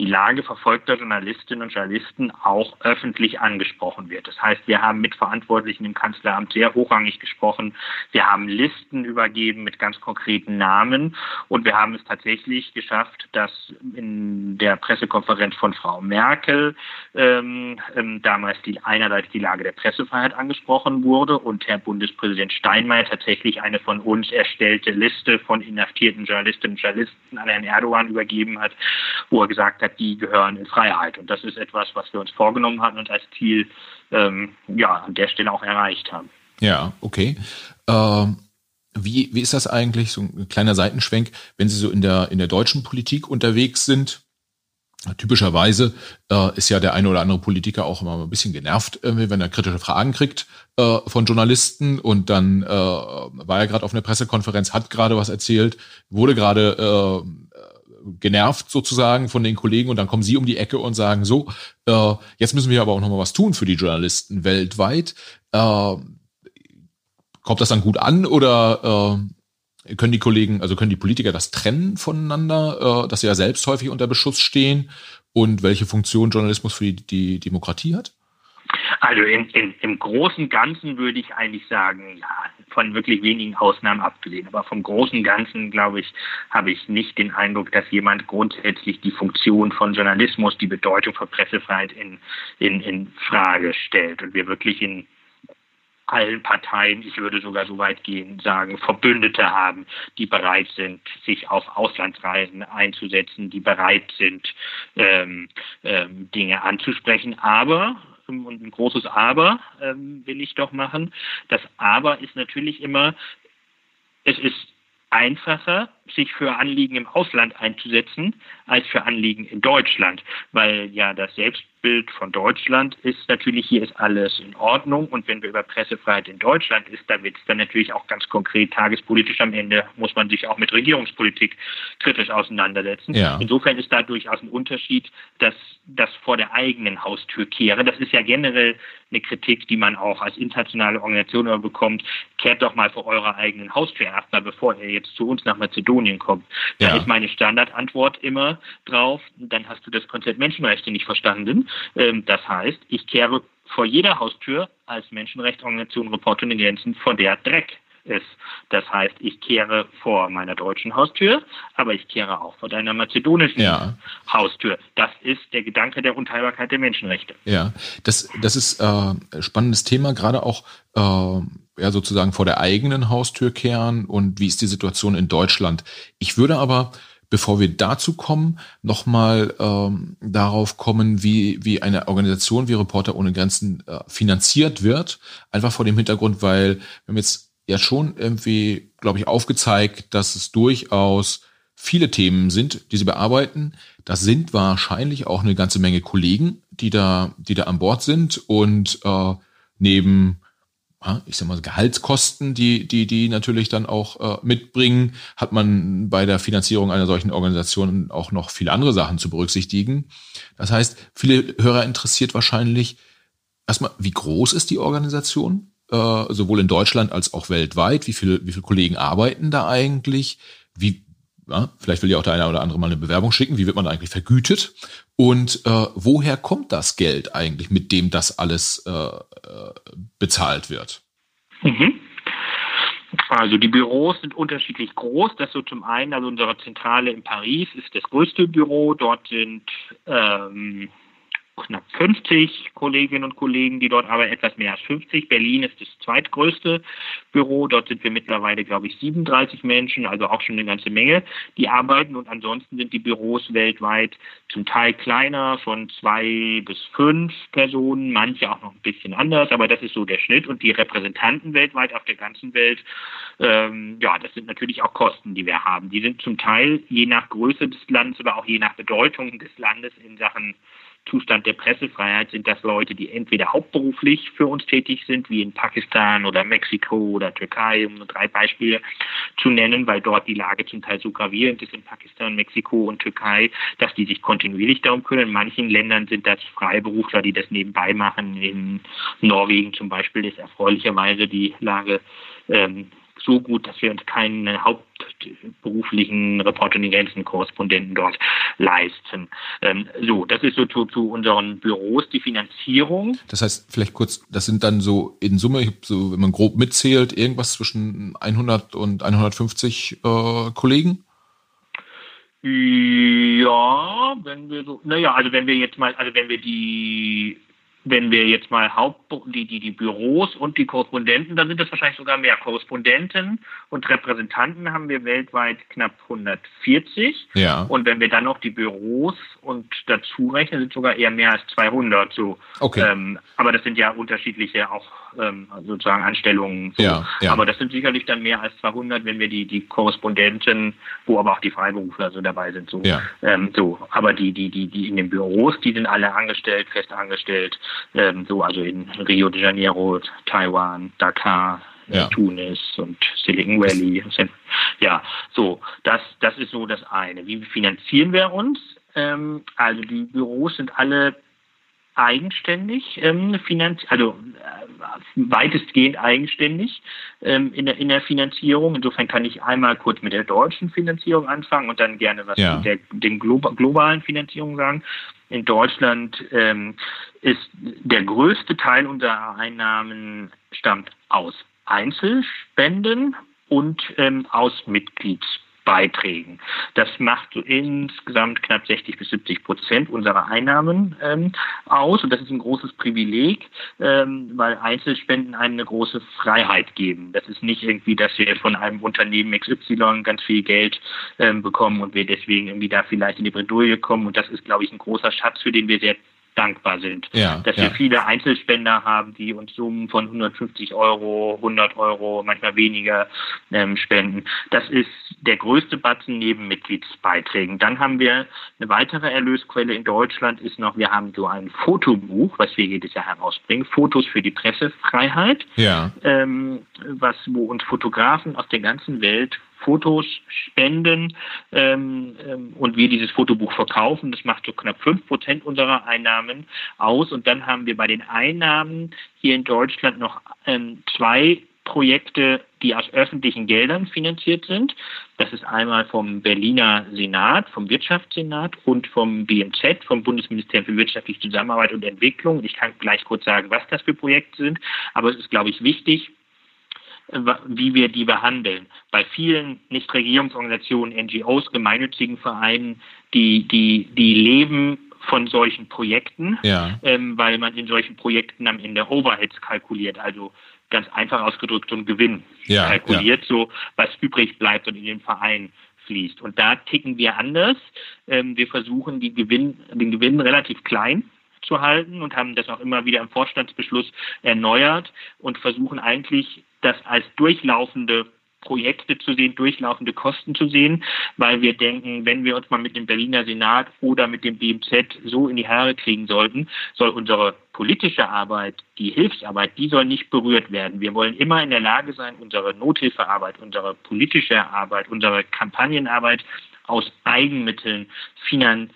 [SPEAKER 2] die Lage verfolgter Journalistinnen und Journalisten auch öffentlich angesprochen wird. Das heißt, wir haben mit Verantwortlichen im Kanzleramt sehr hochrangig gesprochen. Wir haben Listen übergeben mit ganz konkreten Namen und wir haben es tatsächlich geschafft, dass in der Pressekonferenz von Frau Merkel ähm, ähm, damals die einerseits die Lage der Pressefreiheit angesprochen wurde und Herr Bundespräsident Steinmeier tatsächlich eine von uns erstellte Liste von inhaftierten Journalistinnen und Journalisten an Herrn Erdogan übergeben hat, wo er gesagt gesagt hat, die gehören in Freiheit. Und das ist etwas, was wir uns vorgenommen hatten und als Ziel ähm, ja, an der Stelle auch erreicht haben.
[SPEAKER 1] Ja, okay. Ähm, wie, wie ist das eigentlich, so ein kleiner Seitenschwenk, wenn Sie so in der, in der deutschen Politik unterwegs sind? Typischerweise äh, ist ja der eine oder andere Politiker auch immer ein bisschen genervt, äh, wenn er kritische Fragen kriegt äh, von Journalisten und dann äh, war er gerade auf einer Pressekonferenz, hat gerade was erzählt, wurde gerade äh, genervt sozusagen von den Kollegen und dann kommen sie um die Ecke und sagen so, äh, jetzt müssen wir aber auch noch mal was tun für die Journalisten weltweit. Äh, kommt das dann gut an oder äh, können die Kollegen, also können die Politiker das trennen voneinander, äh, dass sie ja selbst häufig unter Beschuss stehen und welche Funktion Journalismus für die, die Demokratie hat?
[SPEAKER 2] Also in, in, im großen Ganzen würde ich eigentlich sagen, ja, von wirklich wenigen Ausnahmen abgesehen. Aber vom großen Ganzen, glaube ich, habe ich nicht den Eindruck, dass jemand grundsätzlich die Funktion von Journalismus, die Bedeutung von Pressefreiheit in, in, in Frage stellt. Und wir wirklich in allen Parteien, ich würde sogar so weit gehen, sagen, Verbündete haben, die bereit sind, sich auf Auslandsreisen einzusetzen, die bereit sind, ähm, ähm, Dinge anzusprechen. Aber und ein großes Aber ähm, will ich doch machen. Das Aber ist natürlich immer, es ist einfacher, sich für Anliegen im Ausland einzusetzen, als für Anliegen in Deutschland, weil ja das Selbstbild von Deutschland ist natürlich, hier ist alles in Ordnung und wenn wir über Pressefreiheit in Deutschland ist, da wird es dann natürlich auch ganz konkret tagespolitisch am Ende, muss man sich auch mit Regierungspolitik kritisch auseinandersetzen. Ja. Insofern ist da durchaus ein Unterschied, dass das vor der eigenen Haustür kehre. Das ist ja generell eine Kritik, die man auch als internationale Organisation bekommt. Kehrt doch mal vor eurer eigenen Haustür erstmal, bevor ihr jetzt zu uns nach Mazedonien kommt. Da ja. ist meine Standardantwort immer drauf, dann hast du das Konzept Menschenrechte nicht verstanden. Ähm, das heißt, ich kehre vor jeder Haustür als Menschenrechtsorganisation Reporter ohne Grenzen vor der Dreck ist. Das heißt, ich kehre vor meiner deutschen Haustür, aber ich kehre auch vor deiner mazedonischen ja. Haustür. Das ist der Gedanke der Unteilbarkeit der Menschenrechte.
[SPEAKER 1] Ja, das, das ist äh, spannendes Thema, gerade auch äh, ja, sozusagen vor der eigenen Haustür kehren und wie ist die Situation in Deutschland. Ich würde aber bevor wir dazu kommen, nochmal ähm, darauf kommen, wie, wie eine Organisation wie Reporter ohne Grenzen äh, finanziert wird. Einfach vor dem Hintergrund, weil wir haben jetzt ja schon irgendwie, glaube ich, aufgezeigt, dass es durchaus viele Themen sind, die sie bearbeiten. Das sind wahrscheinlich auch eine ganze Menge Kollegen, die da, die da an Bord sind und äh, neben ich sag mal, Gehaltskosten, die, die, die natürlich dann auch äh, mitbringen, hat man bei der Finanzierung einer solchen Organisation auch noch viele andere Sachen zu berücksichtigen. Das heißt, viele Hörer interessiert wahrscheinlich erstmal, wie groß ist die Organisation? äh, sowohl in Deutschland als auch weltweit? Wie viele, wie viele Kollegen arbeiten da eigentlich? Wie, ja, vielleicht will ja auch der eine oder andere mal eine Bewerbung schicken. Wie wird man eigentlich vergütet? Und äh, woher kommt das Geld eigentlich, mit dem das alles äh, äh bezahlt wird?
[SPEAKER 2] Mhm. Also die Büros sind unterschiedlich groß. Das so zum einen, also unsere Zentrale in Paris ist das größte Büro. Dort sind ähm, knapp 50 Kolleginnen und Kollegen, die dort arbeiten, etwas mehr als 50. Berlin ist das zweitgrößte Büro. Dort sind wir mittlerweile, glaube ich, 37 Menschen, also auch schon eine ganze Menge, die arbeiten. Und ansonsten sind die Büros weltweit zum Teil kleiner, von zwei bis fünf Personen, manche auch noch ein bisschen anders, aber das ist so der Schnitt. Und die Repräsentanten weltweit auf der ganzen Welt, ähm, ja, das sind natürlich auch Kosten, die wir haben. Die sind zum Teil je nach Größe des Landes oder auch je nach Bedeutung des Landes in Sachen Zustand der Pressefreiheit sind das Leute, die entweder hauptberuflich für uns tätig sind, wie in Pakistan oder Mexiko oder Türkei, um nur drei Beispiele zu nennen, weil dort die Lage zum Teil so gravierend ist in Pakistan, Mexiko und Türkei, dass die sich kontinuierlich darum kümmern. In manchen Ländern sind das Freiberufler, die das nebenbei machen. In Norwegen zum Beispiel ist erfreulicherweise die Lage ähm, so gut, dass wir uns keinen hauptberuflichen Reporter in die Grenzen Korrespondenten dort leisten. Ähm, so, das ist so zu, zu, unseren Büros die Finanzierung.
[SPEAKER 1] Das heißt, vielleicht kurz, das sind dann so in Summe, so, wenn man grob mitzählt, irgendwas zwischen 100 und 150 äh, Kollegen?
[SPEAKER 2] Ja, wenn wir so, naja, also wenn wir jetzt mal, also wenn wir die wenn wir jetzt mal Haupt die, die, die Büros und die Korrespondenten, dann sind das wahrscheinlich sogar mehr. Korrespondenten und Repräsentanten haben wir weltweit knapp 140.
[SPEAKER 1] Ja.
[SPEAKER 2] Und wenn wir dann noch die Büros und dazu rechnen, sind sogar eher mehr als 200. So.
[SPEAKER 1] Okay.
[SPEAKER 2] Ähm, aber das sind ja unterschiedliche auch ähm, sozusagen Anstellungen. So.
[SPEAKER 1] Ja, ja.
[SPEAKER 2] Aber das sind sicherlich dann mehr als 200, wenn wir die, die Korrespondenten, wo aber auch die Freiberufler so dabei sind. So.
[SPEAKER 1] Ja.
[SPEAKER 2] Ähm, so. Aber die, die, die, die in den Büros, die sind alle angestellt, fest angestellt. Ähm, so, also in Rio de Janeiro, Taiwan, Dakar,
[SPEAKER 1] Ja.
[SPEAKER 2] Tunis und Silicon Valley. Ja, so, das, das ist so das eine. Wie finanzieren wir uns? Ähm, also die Büros sind alle eigenständig ähm, finanz also äh, weitestgehend eigenständig ähm, in, der, in der Finanzierung. Insofern kann ich einmal kurz mit der deutschen Finanzierung anfangen und dann gerne was
[SPEAKER 1] Ja.
[SPEAKER 2] mit der den globa globalen Finanzierung sagen. In Deutschland ähm, ist der größte Teil unserer Einnahmen stammt aus Einzelspenden und ähm, aus Mitgliedsbeiträgen. Das macht so insgesamt knapp 60 bis 70 Prozent unserer Einnahmen ähm, aus. Und das ist ein großes Privileg, ähm, weil Einzelspenden einem eine große Freiheit geben. Das ist nicht irgendwie, dass wir von einem Unternehmen XY ganz viel Geld ähm, bekommen und wir deswegen irgendwie da vielleicht in die Bredouille kommen. Und das ist, glaube ich, ein großer Schatz, für den wir sehr dankbar sind.
[SPEAKER 1] Ja,
[SPEAKER 2] dass
[SPEAKER 1] ja.
[SPEAKER 2] wir viele Einzelspender haben, die uns Summen von 150 Euro, 100 Euro, manchmal weniger ähm, spenden. Das ist der größte Batzen neben Mitgliedsbeiträgen. Dann haben wir eine weitere Erlösquelle in Deutschland ist noch, wir haben so ein Fotobuch, was wir jedes Jahr herausbringen, Fotos für die Pressefreiheit
[SPEAKER 1] Ja.
[SPEAKER 2] ähm, was, wo uns Fotografen aus der ganzen Welt Fotos spenden ähm, ähm, und wir dieses Fotobuch verkaufen. Das macht so knapp fünf Prozent unserer Einnahmen aus. Und dann haben wir bei den Einnahmen hier in Deutschland noch ähm, zwei Projekte, die aus öffentlichen Geldern finanziert sind. Das ist einmal vom Berliner Senat, vom Wirtschaftssenat und vom BMZ, vom Bundesministerium für wirtschaftliche Zusammenarbeit und Entwicklung. Ich kann gleich kurz sagen, was das für Projekte sind, aber es ist, glaube ich, wichtig, wie wir die behandeln. Bei vielen Nichtregierungsorganisationen, NGOs, gemeinnützigen Vereinen, die, die, die leben von solchen Projekten,
[SPEAKER 1] Ja.
[SPEAKER 2] ähm, weil man in solchen Projekten am Ende Overheads kalkuliert, also ganz einfach ausgedrückt so einen Gewinn
[SPEAKER 1] Ja,
[SPEAKER 2] kalkuliert, so was übrig bleibt und in den Verein fließt. Und da ticken wir anders. Ähm, wir versuchen die Gewinn, den Gewinn relativ klein zu halten und haben das auch immer wieder im Vorstandsbeschluss erneuert und versuchen eigentlich das als durchlaufende Projekte zu sehen, durchlaufende Kosten zu sehen, weil wir denken, wenn wir uns mal mit dem Berliner Senat oder mit dem BMZ so in die Haare kriegen sollten, soll unsere politische Arbeit, die Hilfsarbeit, die soll nicht berührt werden. Wir wollen immer in der Lage sein, unsere Nothilfearbeit, unsere politische Arbeit, unsere Kampagnenarbeit aus Eigenmitteln finanzieren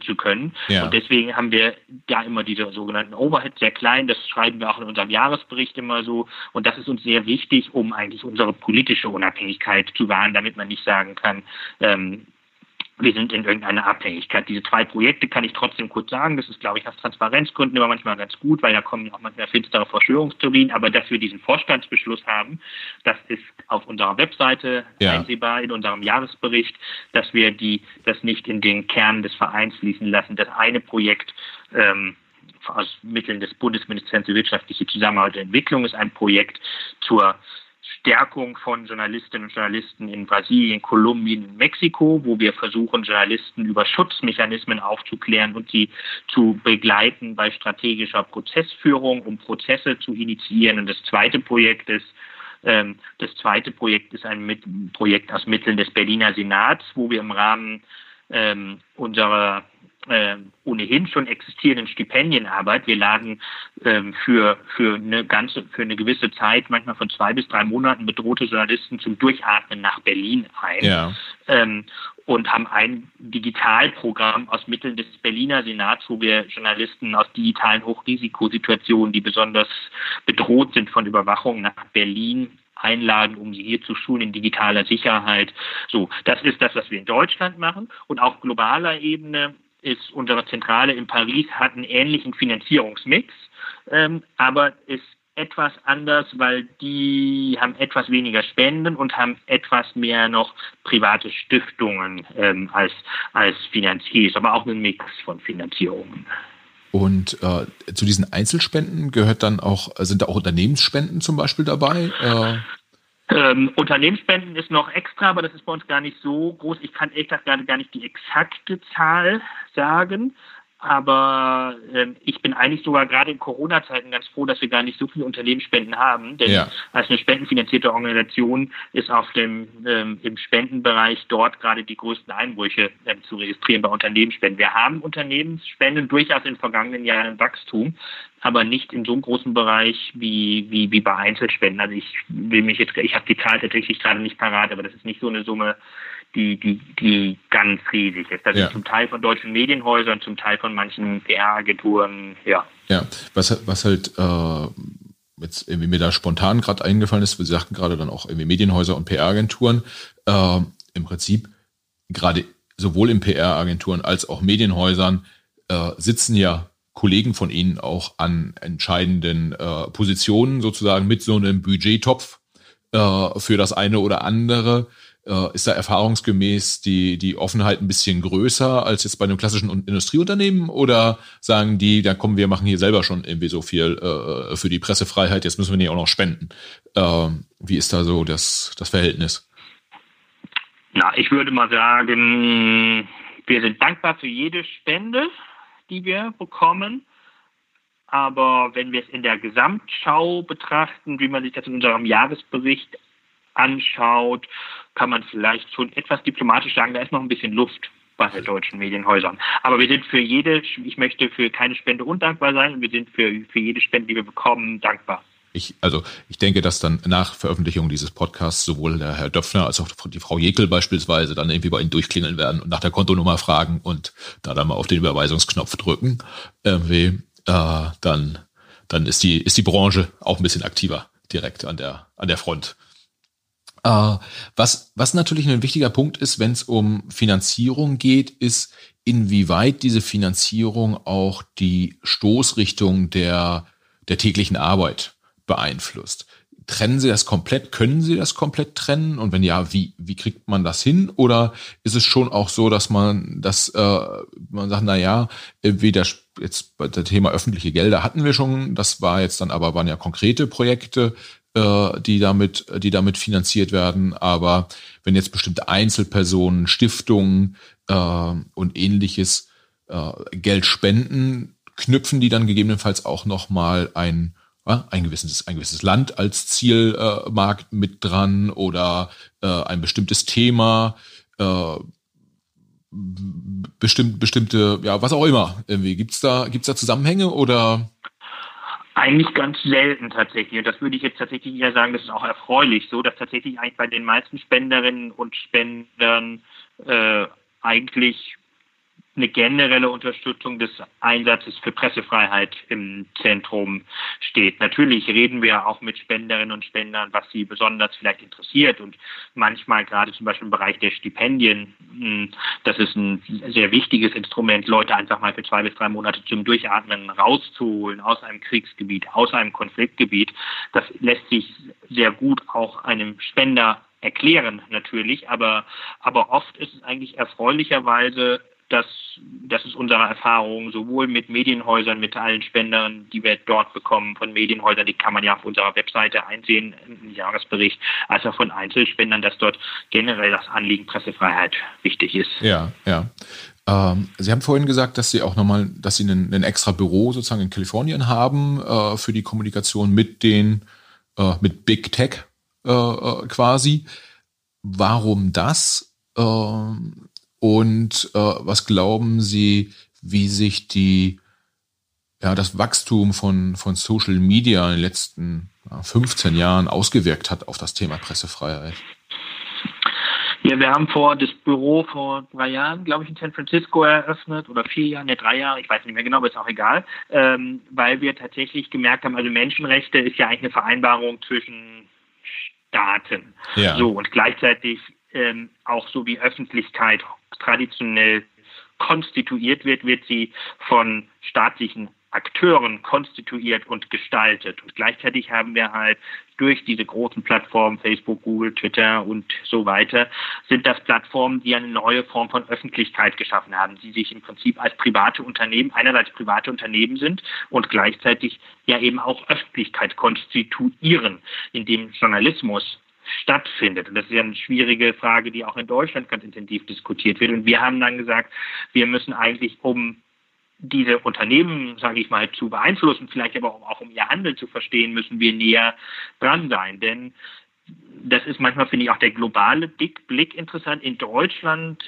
[SPEAKER 2] zu können.
[SPEAKER 1] Ja.
[SPEAKER 2] Und deswegen haben wir da immer diese sogenannten Overheads sehr klein. Das schreiben wir auch in unserem Jahresbericht immer so. Und das ist uns sehr wichtig, um eigentlich unsere politische Unabhängigkeit zu wahren, damit man nicht sagen kann, ähm, wir sind in irgendeiner Abhängigkeit. Diese zwei Projekte kann ich trotzdem kurz sagen. Das ist, glaube ich, aus Transparenzgründen immer manchmal ganz gut, weil da kommen auch manchmal finstere Verschwörungstheorien. Aber dass wir diesen Vorstandsbeschluss haben, das ist auf unserer Webseite ja. einsehbar in unserem Jahresbericht, dass wir die, das nicht in den Kern des Vereins fließen lassen. Das eine Projekt, ähm, aus Mitteln des Bundesministeriums für wirtschaftliche Zusammenarbeit und Entwicklung ist ein Projekt zur Stärkung von Journalistinnen und Journalisten in Brasilien, Kolumbien, Mexiko, wo wir versuchen, Journalisten über Schutzmechanismen aufzuklären und sie zu begleiten bei strategischer Prozessführung, um Prozesse zu initiieren. Und das zweite Projekt ist, ähm, das zweite Projekt ist ein Projekt aus Mitteln des Berliner Senats, wo wir im Rahmen ähm, unserer äh, ohnehin schon existierenden Stipendienarbeit. Wir laden ähm, für, für eine ganze, für eine gewisse Zeit, manchmal von zwei bis drei Monaten, bedrohte Journalisten zum Durchatmen nach Berlin ein. Ja. Ähm, und haben ein Digitalprogramm aus Mitteln des Berliner Senats, wo wir Journalisten aus digitalen Hochrisikosituationen, die besonders bedroht sind von Überwachung, nach Berlin einladen, um sie hier zu schulen in digitaler Sicherheit. So, das ist das, was wir in Deutschland machen. Und auf globaler Ebene ist unsere Zentrale in Paris, hat einen ähnlichen Finanzierungsmix, ähm, aber ist etwas anders, weil die haben etwas weniger Spenden und haben etwas mehr noch private Stiftungen ähm, als, als Finanziers, aber auch einen Mix von Finanzierungen.
[SPEAKER 1] Und äh, zu diesen Einzelspenden gehört dann auch, sind da auch Unternehmensspenden zum Beispiel dabei? Äh
[SPEAKER 2] ähm, Unternehmensspenden ist noch extra, aber das ist bei uns gar nicht so groß. Ich kann ehrlich gesagt gar nicht die exakte Zahl sagen. Aber ähm, ich bin eigentlich sogar gerade in Corona-Zeiten ganz froh, dass wir gar nicht so viele Unternehmensspenden haben. Denn ja. als eine spendenfinanzierte Organisation ist auf dem ähm, im Spendenbereich dort gerade die größten Einbrüche ähm, zu registrieren bei Unternehmensspenden. Wir haben Unternehmensspenden durchaus in vergangenen Jahren Wachstum, aber nicht in so einem großen Bereich wie, wie, wie bei Einzelspenden. Also ich will mich jetzt, ich habe die Zahl tatsächlich gerade nicht parat, aber das ist nicht so eine Summe, die, die, die ganz riesig ist. Das ja. zum Teil von deutschen Medienhäusern, zum Teil von manchen PR-Agenturen, ja.
[SPEAKER 1] Ja, was, was halt äh, jetzt irgendwie mir da spontan gerade eingefallen ist, wir sagten gerade dann auch irgendwie Medienhäuser und PR-Agenturen, äh, im Prinzip gerade sowohl in PR-Agenturen als auch Medienhäusern äh, sitzen ja Kollegen von Ihnen auch an entscheidenden äh, Positionen sozusagen mit so einem Budgettopf äh, für das eine oder andere. Äh, ist da erfahrungsgemäß die, die Offenheit ein bisschen größer als jetzt bei einem klassischen Industrieunternehmen? Oder sagen die, da kommen wir machen hier selber schon irgendwie so viel äh, für die Pressefreiheit, jetzt müssen wir nicht auch noch spenden? Äh, wie ist da so das, das Verhältnis?
[SPEAKER 2] Na, ich würde mal sagen, wir sind dankbar für jede Spende, die wir bekommen. Aber wenn wir es in der Gesamtschau betrachten, wie man sich das in unserem Jahresbericht anschaut, kann man vielleicht schon etwas diplomatisch sagen, da ist noch ein bisschen Luft bei den deutschen Medienhäusern. Aber wir sind für jede, ich möchte für keine Spende undankbar sein und wir sind für, für jede Spende, die wir bekommen, dankbar.
[SPEAKER 1] Ich, also ich denke, dass dann nach Veröffentlichung dieses Podcasts sowohl der Herr Döpfner als auch die Frau Jekel beispielsweise dann irgendwie bei Ihnen durchklingeln werden und nach der Kontonummer fragen und da dann mal auf den Überweisungsknopf drücken. Irgendwie, äh, dann, dann ist die, ist die Branche auch ein bisschen aktiver direkt an der, an der Front. Äh, was, was natürlich ein wichtiger Punkt ist, wenn es um Finanzierung geht, ist, inwieweit diese Finanzierung auch die Stoßrichtung der, der täglichen Arbeit beeinflusst. Trennen Sie das komplett? Können Sie das komplett trennen? Und wenn ja, wie, wie kriegt man das hin? Oder ist es schon auch so, dass man, dass äh, man sagt, na ja, weder jetzt bei dem Thema öffentliche Gelder hatten wir schon, das war jetzt dann aber waren ja konkrete Projekte, äh, die damit, die damit finanziert werden. Aber wenn jetzt bestimmte Einzelpersonen, Stiftungen äh, und ähnliches äh, Geld spenden, knüpfen die dann gegebenenfalls auch nochmal ein ein gewisses, ein gewisses Land als Zielmarkt äh, mit dran oder äh, ein bestimmtes Thema, äh, bestimmt, bestimmte, ja, was auch immer. Irgendwie gibt's da, gibt's da Zusammenhänge oder?
[SPEAKER 2] Eigentlich ganz selten tatsächlich. Und das würde ich jetzt tatsächlich eher sagen, das ist auch erfreulich so, dass tatsächlich eigentlich bei den meisten Spenderinnen und Spendern äh, eigentlich eine generelle Unterstützung des Einsatzes für Pressefreiheit im Zentrum steht. Natürlich reden wir auch mit Spenderinnen und Spendern, was sie besonders vielleicht interessiert und manchmal gerade zum Beispiel im Bereich der Stipendien, hm, das ist ein sehr wichtiges Instrument, Leute einfach mal für zwei bis drei Monate zum Durchatmen rauszuholen aus einem Kriegsgebiet, aus einem Konfliktgebiet. Das lässt sich sehr gut auch einem Spender erklären natürlich, aber, aber oft ist es eigentlich erfreulicherweise das, das ist unsere Erfahrung, sowohl mit Medienhäusern, mit allen Spendern, die wir dort bekommen, von Medienhäusern, die kann man ja auf unserer Webseite einsehen im Jahresbericht, als auch von Einzelspendern, dass dort generell das Anliegen Pressefreiheit wichtig ist.
[SPEAKER 1] Ja, ja. Ähm, Sie haben vorhin gesagt, dass Sie auch nochmal, dass Sie ein, extra Büro sozusagen in Kalifornien haben äh, für die Kommunikation mit den, äh, mit Big Tech äh, äh quasi. Warum das? Ähm, und äh, was glauben Sie, wie sich die, ja, das Wachstum von, von Social Media in den letzten ja, 15 Jahren ausgewirkt hat auf das Thema Pressefreiheit?
[SPEAKER 2] Ja, wir haben vor das Büro vor drei Jahren, glaube ich, in San Francisco eröffnet oder vier Jahren, ne, drei Jahre, ich weiß nicht mehr genau, aber ist auch egal, ähm, weil wir tatsächlich gemerkt haben, also Menschenrechte ist ja eigentlich eine Vereinbarung zwischen Staaten. Ja. So und gleichzeitig ähm, auch so wie Öffentlichkeit traditionell konstituiert wird, wird sie von staatlichen Akteuren konstituiert und gestaltet. Und gleichzeitig haben wir halt durch diese großen Plattformen, Facebook, Google, Twitter und so weiter, sind das Plattformen, die eine neue Form von Öffentlichkeit geschaffen haben, die sich im Prinzip als private Unternehmen, einerseits private Unternehmen sind und gleichzeitig ja eben auch Öffentlichkeit konstituieren, indem Journalismus stattfindet. Und das ist ja eine schwierige Frage, die auch in Deutschland ganz intensiv diskutiert wird. Und wir haben dann gesagt, wir müssen eigentlich, um diese Unternehmen, sage ich mal, zu beeinflussen, vielleicht aber auch um ihr Handel zu verstehen, müssen wir näher dran sein. Denn das ist manchmal, finde ich, auch der globale Blick interessant. In Deutschland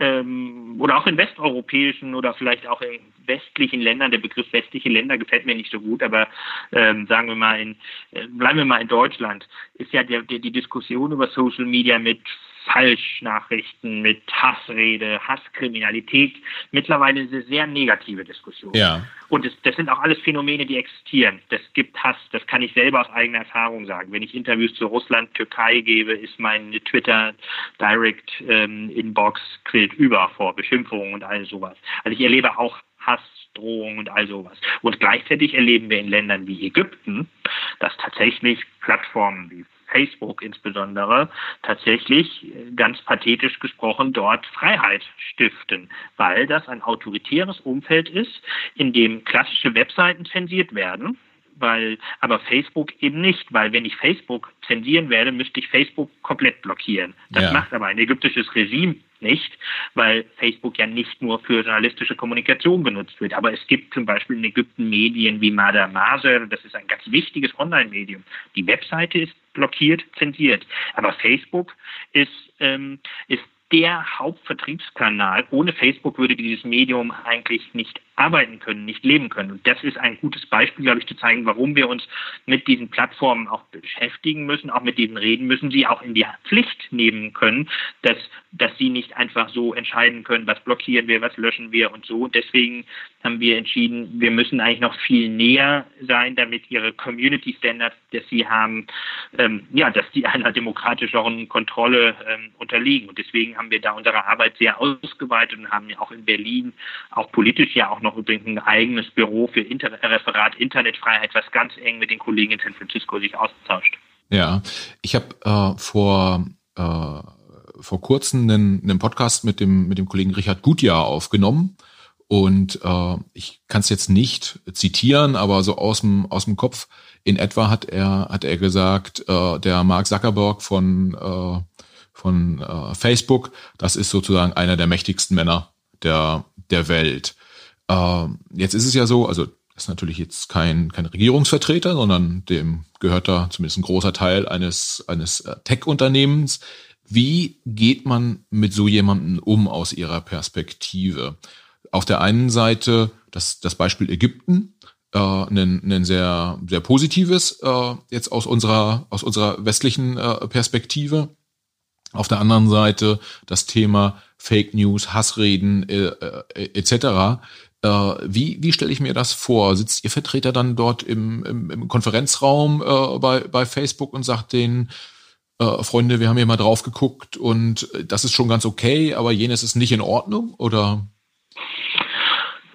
[SPEAKER 2] ähm, oder auch in westeuropäischen oder vielleicht auch in westlichen Ländern, der Begriff westliche Länder gefällt mir nicht so gut, aber ähm, sagen wir mal in, äh, bleiben wir mal in Deutschland, ist ja der, der, die Diskussion über Social Media mit Falschnachrichten, mit Hassrede, Hasskriminalität mittlerweile eine sehr negative Diskussion. Ja. Und das, das sind auch alles Phänomene, die existieren. Das gibt Hass, das kann ich selber aus eigener Erfahrung sagen. Wenn ich Interviews zu Russland, Türkei gebe, ist meine Twitter Direct ähm, Inbox quillt über vor Beschimpfungen und all sowas. Also ich erlebe auch Hassdrohungen und all sowas. Und gleichzeitig erleben wir in Ländern wie Ägypten, dass tatsächlich Plattformen wie Facebook insbesondere, tatsächlich äh, ganz pathetisch gesprochen dort Freiheit stiften, weil das ein autoritäres Umfeld ist, in dem klassische Webseiten zensiert werden weil aber Facebook eben nicht, weil wenn ich Facebook zensieren werde, müsste ich Facebook komplett blockieren. Das ja. macht aber ein ägyptisches Regime nicht, weil Facebook ja nicht nur für journalistische Kommunikation genutzt wird. Aber es gibt zum Beispiel in Ägypten Medien wie Mada Maser, das ist ein ganz wichtiges Online-Medium. Die Webseite ist blockiert, zensiert. Aber Facebook ist, ähm, ist der Hauptvertriebskanal. Ohne Facebook würde dieses Medium eigentlich nicht arbeiten können, nicht leben können. Und das ist ein gutes Beispiel, glaube ich, zu zeigen, warum wir uns mit diesen Plattformen auch beschäftigen müssen, auch mit diesen reden müssen, sie auch in die Pflicht nehmen können, dass, dass sie nicht einfach so entscheiden können, was blockieren wir, was löschen wir und so. Und deswegen haben wir entschieden, wir müssen eigentlich noch viel näher sein, damit ihre Community Standards, dass sie haben, ähm, ja, dass die einer demokratischeren Kontrolle ähm, unterliegen. Und deswegen haben wir da unsere Arbeit sehr ausgeweitet und haben ja auch in Berlin, auch politisch ja auch noch übrigens ein eigenes Büro für Inter Referat Internetfreiheit, was ganz eng mit den Kollegen in San Francisco sich austauscht.
[SPEAKER 1] Ja, ich habe äh, vor äh, vor kurzem einen, einen Podcast mit dem mit dem Kollegen Richard Gutjahr aufgenommen und äh, ich kann es jetzt nicht zitieren, aber so aus dem aus dem Kopf in etwa hat er hat er gesagt, äh, der Mark Zuckerberg von äh, von äh, Facebook, das ist sozusagen einer der mächtigsten Männer der der Welt. Äh, jetzt ist es ja so, also ist natürlich jetzt kein kein Regierungsvertreter, sondern dem gehört da zumindest ein großer Teil eines eines äh, Tech-Unternehmens. Wie geht man mit so jemandem um aus Ihrer Perspektive? auf der einen Seite das, das Beispiel Ägypten, äh, ein, ein sehr, sehr positives, äh, jetzt aus unserer, aus unserer westlichen äh, Perspektive. Auf der anderen Seite das Thema Fake News, Hassreden äh, äh, etc. Äh, wie wie stelle ich mir das vor? Sitzt Ihr Vertreter dann dort im, im, im Konferenzraum äh, bei, bei Facebook und sagt denen, äh, Freunde, wir haben hier mal drauf geguckt und das ist schon ganz okay, aber jenes ist nicht in Ordnung? Oder?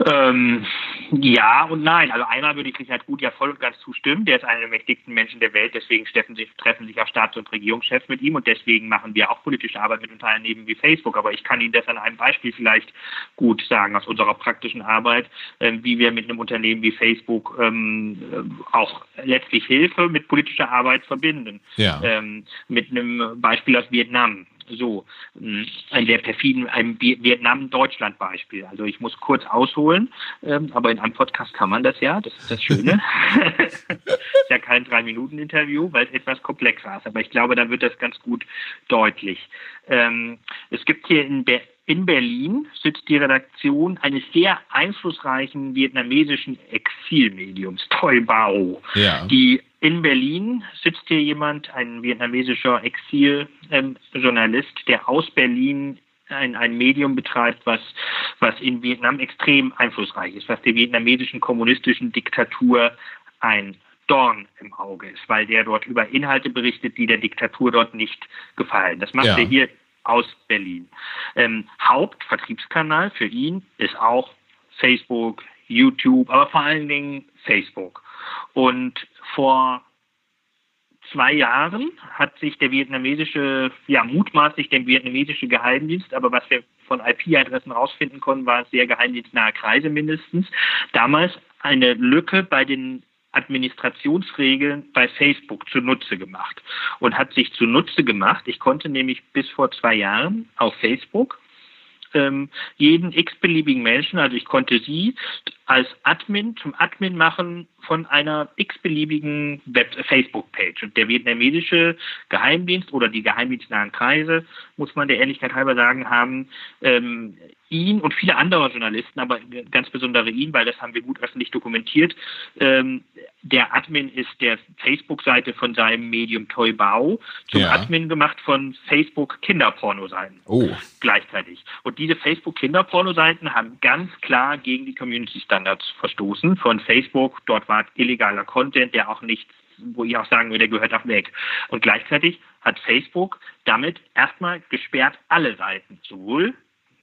[SPEAKER 2] Ähm, ja und nein. Also einmal würde ich Richard Gut ja voll und ganz zustimmen. Der ist einer der mächtigsten Menschen der Welt. Deswegen treffen sich, treffen sich auch Staats- und Regierungschefs mit ihm. Und deswegen machen wir auch politische Arbeit mit Unternehmen wie Facebook. Aber ich kann Ihnen das an einem Beispiel vielleicht gut sagen aus unserer praktischen Arbeit, äh, wie wir mit einem Unternehmen wie Facebook ähm, äh, auch letztlich Hilfe mit politischer Arbeit verbinden. Ja. Ähm, mit einem Beispiel aus Vietnam so hm, ein sehr perfiden, ein Vietnam-Deutschland-Beispiel. Also ich muss kurz ausholen, ähm, aber in einem Podcast kann man das ja, das ist das Schöne. ist ja kein Drei-Minuten-Interview, weil es etwas komplexer ist, aber ich glaube, da wird das ganz gut deutlich. Ähm, es gibt hier in, Be in Berlin sitzt die Redaktion eines sehr einflussreichen vietnamesischen Exilmediums, Toi Bao, ja. die in Berlin sitzt hier jemand, ein vietnamesischer Exiljournalist, der aus Berlin ein, ein Medium betreibt, was, was in Vietnam extrem einflussreich ist, was der vietnamesischen kommunistischen Diktatur ein Dorn im Auge ist, weil der dort über Inhalte berichtet, die der Diktatur dort nicht gefallen. Das macht ja. er hier aus Berlin. Ähm, Hauptvertriebskanal für ihn ist auch Facebook, YouTube, aber vor allen Dingen Facebook. Und vor zwei Jahren hat sich der vietnamesische, ja mutmaßlich der vietnamesische Geheimdienst, aber was wir von IP-Adressen rausfinden konnten, war sehr geheimdienstnahe Kreise mindestens, damals eine Lücke bei den Administrationsregeln bei Facebook zunutze gemacht und hat sich zunutze gemacht. Ich konnte nämlich bis vor zwei Jahren auf Facebook ähm, jeden x-beliebigen Menschen, also ich konnte sie als Admin zum Admin machen von einer x-beliebigen Facebook-Page. Und der vietnamesische Geheimdienst oder die geheimdienstnahen Kreise, muss man der Ehrlichkeit halber sagen, haben ähm, ihn und viele andere Journalisten, aber ganz besonders ihn, weil das haben wir gut öffentlich dokumentiert. Ähm, der Admin ist der Facebook-Seite von seinem Medium Toy Bao zum ja. Admin gemacht von Facebook Kinderpornoseiten. Oh. Gleichzeitig. Und diese Facebook Kinderpornoseiten haben ganz klar gegen die Community Standards verstoßen von Facebook. Dort war illegaler Content, der auch nicht wo ich auch sagen würde, der gehört auch weg. Und gleichzeitig hat Facebook damit erstmal gesperrt alle Seiten, sowohl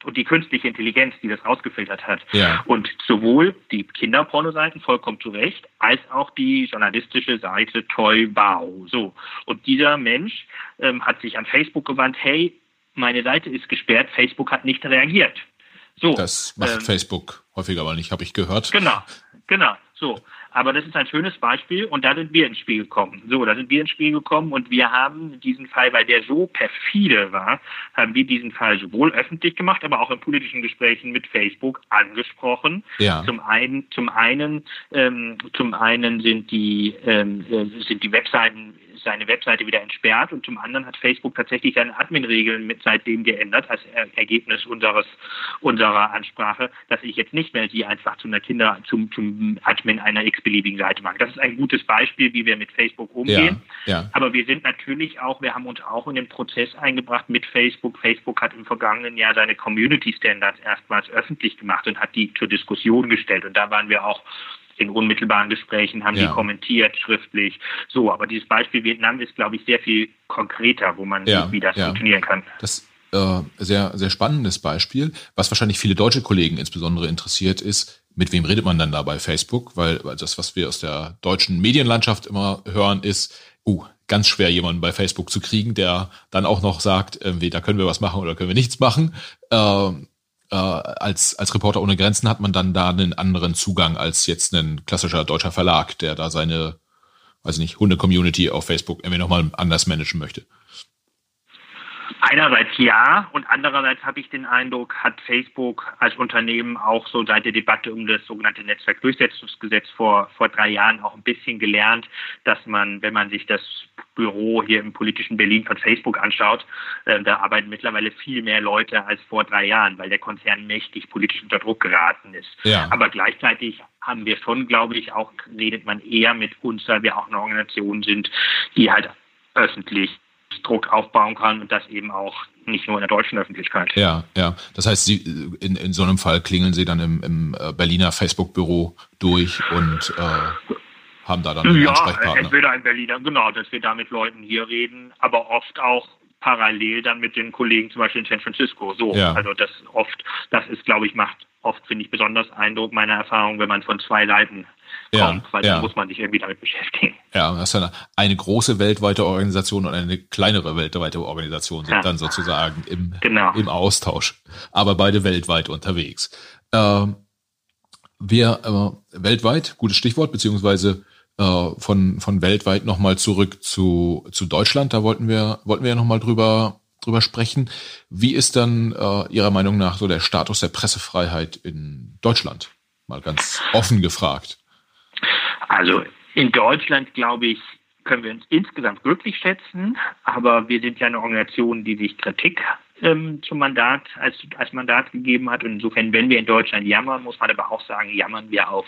[SPEAKER 2] und die künstliche Intelligenz, die das rausgefiltert hat. Ja. Und sowohl die Kinderpornoseiten vollkommen zu Recht, als auch die journalistische Seite Toy Bao. So. Und dieser Mensch ähm, hat sich an Facebook gewandt, hey, meine Seite ist gesperrt, Facebook hat nicht reagiert.
[SPEAKER 1] So. Das macht ähm, Facebook häufiger aber nicht, habe ich gehört.
[SPEAKER 2] Genau, genau. So. Aber das ist ein schönes Beispiel und da sind wir ins Spiel gekommen. So, da sind wir ins Spiel gekommen und wir haben diesen Fall, weil der so perfide war, haben wir diesen Fall sowohl öffentlich gemacht, aber auch in politischen Gesprächen mit Facebook angesprochen. Ja. Zum einen, zum einen, ähm, zum einen sind die ähm, äh, sind die Webseiten seine Webseite wieder entsperrt und zum anderen hat Facebook tatsächlich seine Admin-Regeln mit seitdem geändert als Ergebnis unseres, unserer Ansprache, dass ich jetzt nicht mehr sie einfach zu einer Kinder, zum, zum Admin einer x-beliebigen Seite mache. Das ist ein gutes Beispiel, wie wir mit Facebook umgehen. Ja, ja. Aber wir sind natürlich auch, wir haben uns auch in den Prozess eingebracht mit Facebook. Facebook hat im vergangenen Jahr seine Community Standards erstmals öffentlich gemacht und hat die zur Diskussion gestellt. Und da waren wir auch in unmittelbaren Gesprächen, haben ja. die kommentiert, schriftlich. So, aber dieses Beispiel Vietnam ist, glaube ich, sehr viel konkreter, wo man ja, sieht, wie das ja. funktionieren kann.
[SPEAKER 1] Das äh, sehr, sehr spannendes Beispiel. Was wahrscheinlich viele deutsche Kollegen insbesondere interessiert, ist, mit wem redet man dann da bei Facebook? Weil das, was wir aus der deutschen Medienlandschaft immer hören, ist, uh, ganz schwer, jemanden bei Facebook zu kriegen, der dann auch noch sagt, irgendwie, da können wir was machen oder können wir nichts machen. Äh, äh, als, als Reporter ohne Grenzen hat man dann da einen anderen Zugang als jetzt ein klassischer deutscher Verlag, der da seine, weiß nicht, Hunde-Community auf Facebook irgendwie nochmal anders managen möchte.
[SPEAKER 2] Einerseits ja und andererseits habe ich den Eindruck, hat Facebook als Unternehmen auch so seit der Debatte um das sogenannte Netzwerkdurchsetzungsgesetz vor, vor drei Jahren auch ein bisschen gelernt, dass man, wenn man sich das Büro hier im politischen Berlin von Facebook anschaut, äh, da arbeiten mittlerweile viel mehr Leute als vor drei Jahren, weil der Konzern mächtig politisch unter Druck geraten ist. Ja. Aber gleichzeitig haben wir schon, glaube ich, auch redet man eher mit uns, weil wir auch eine Organisation sind, die halt öffentlich Druck aufbauen kann und das eben auch nicht nur in der deutschen Öffentlichkeit.
[SPEAKER 1] Ja, ja. Das heißt, Sie, in, in so einem Fall klingeln Sie dann im, im äh, Berliner Facebook-Büro durch und äh, haben da dann einen
[SPEAKER 2] ja,
[SPEAKER 1] Ansprechpartner.
[SPEAKER 2] entweder ein Berliner, genau, dass wir da mit Leuten hier reden, aber oft auch parallel dann mit den Kollegen zum Beispiel in San Francisco. So, ja. also das oft, das ist, glaube ich, macht oft, finde ich, besonders Eindruck meiner Erfahrung, wenn man von zwei Leiten kommt, ja, weil ja. dann muss man sich irgendwie damit beschäftigen.
[SPEAKER 1] Ja, das ist eine, eine große weltweite Organisation und eine kleinere weltweite Organisation sind ja. dann sozusagen im, genau. im Austausch, aber beide weltweit unterwegs. Ähm, wir äh, weltweit, gutes Stichwort, beziehungsweise äh, von, von weltweit nochmal zurück zu, zu Deutschland. Da wollten wir, wollten wir ja nochmal drüber, drüber sprechen. Wie ist dann äh, Ihrer Meinung nach so der Status der Pressefreiheit in Deutschland? Mal ganz offen gefragt.
[SPEAKER 2] Also in Deutschland, glaube ich, können wir uns insgesamt glücklich schätzen, aber wir sind ja eine Organisation, die sich Kritik ähm, zum Mandat als, als Mandat gegeben hat. Und insofern, wenn wir in Deutschland jammern, muss man aber auch sagen, jammern wir auf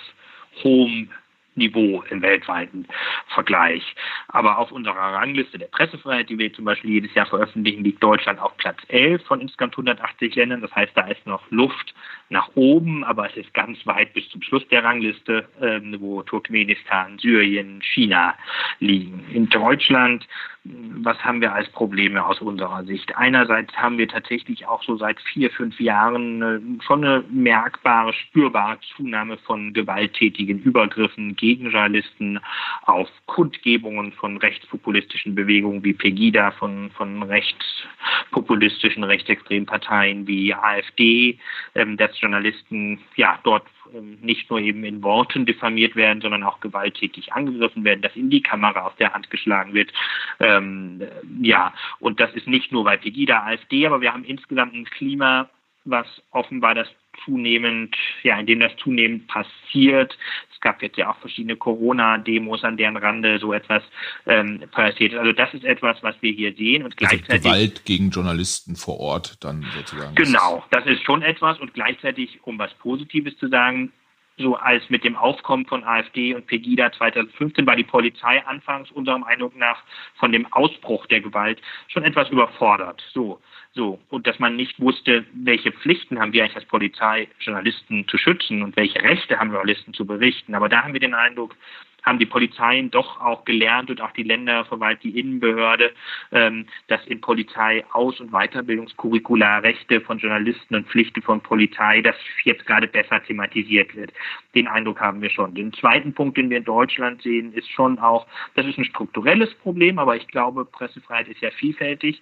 [SPEAKER 2] hohem Niveau im weltweiten Vergleich. Aber auf unserer Rangliste der Pressefreiheit, die wir zum Beispiel jedes Jahr veröffentlichen, liegt Deutschland auf Platz 11 von insgesamt 180 Ländern. Das heißt, da ist noch Luft nach oben, aber es ist ganz weit bis zum Schluss der Rangliste, ähm, wo Turkmenistan, Syrien, China liegen. In Deutschland was haben wir als Probleme aus unserer Sicht? Einerseits haben wir tatsächlich auch so seit vier, fünf Jahren äh, schon eine merkbare, spürbare Zunahme von gewalttätigen Übergriffen gegen Journalisten auf Kundgebungen von rechtspopulistischen Bewegungen wie Pegida, von, von rechtspopulistischen, rechtsextremen Parteien wie AfD, ähm, dass Journalisten ja dort nicht nur eben in Worten diffamiert werden, sondern auch gewalttätig angegriffen werden, dass ihnen die Kamera aus der Hand geschlagen wird. Ähm, ja, und das ist nicht nur bei Pegida, AfD, aber wir haben insgesamt ein Klima, was offenbar das zunehmend, ja, in dem das zunehmend passiert. Es gab jetzt ja auch verschiedene Corona-Demos, an deren Rande so etwas ähm, passiert ist. Also das ist etwas, was wir hier sehen und
[SPEAKER 1] also gleichzeitig Gewalt gegen Journalisten vor Ort dann sozusagen.
[SPEAKER 2] Genau, das ist schon etwas und gleichzeitig, um was Positives zu sagen, so als mit dem Aufkommen von AfD und Pegida 2015 war die Polizei anfangs unserem Eindruck nach von dem Ausbruch der Gewalt schon etwas überfordert. So, so. Und dass man nicht wusste, welche Pflichten haben wir eigentlich als Polizei, Journalisten zu schützen und welche Rechte haben Journalisten zu berichten. Aber da haben wir den Eindruck, haben die Polizeien doch auch gelernt und auch die Länderverwalt, die Innenbehörde, ähm, dass in Polizei Aus- und Weiterbildungskurricula Rechte von Journalisten und Pflichten von Polizei, das jetzt gerade besser thematisiert wird. Den Eindruck haben wir schon. Den zweiten Punkt, den wir in Deutschland sehen, ist schon auch, das ist ein strukturelles Problem, aber ich glaube, Pressefreiheit ist ja vielfältig.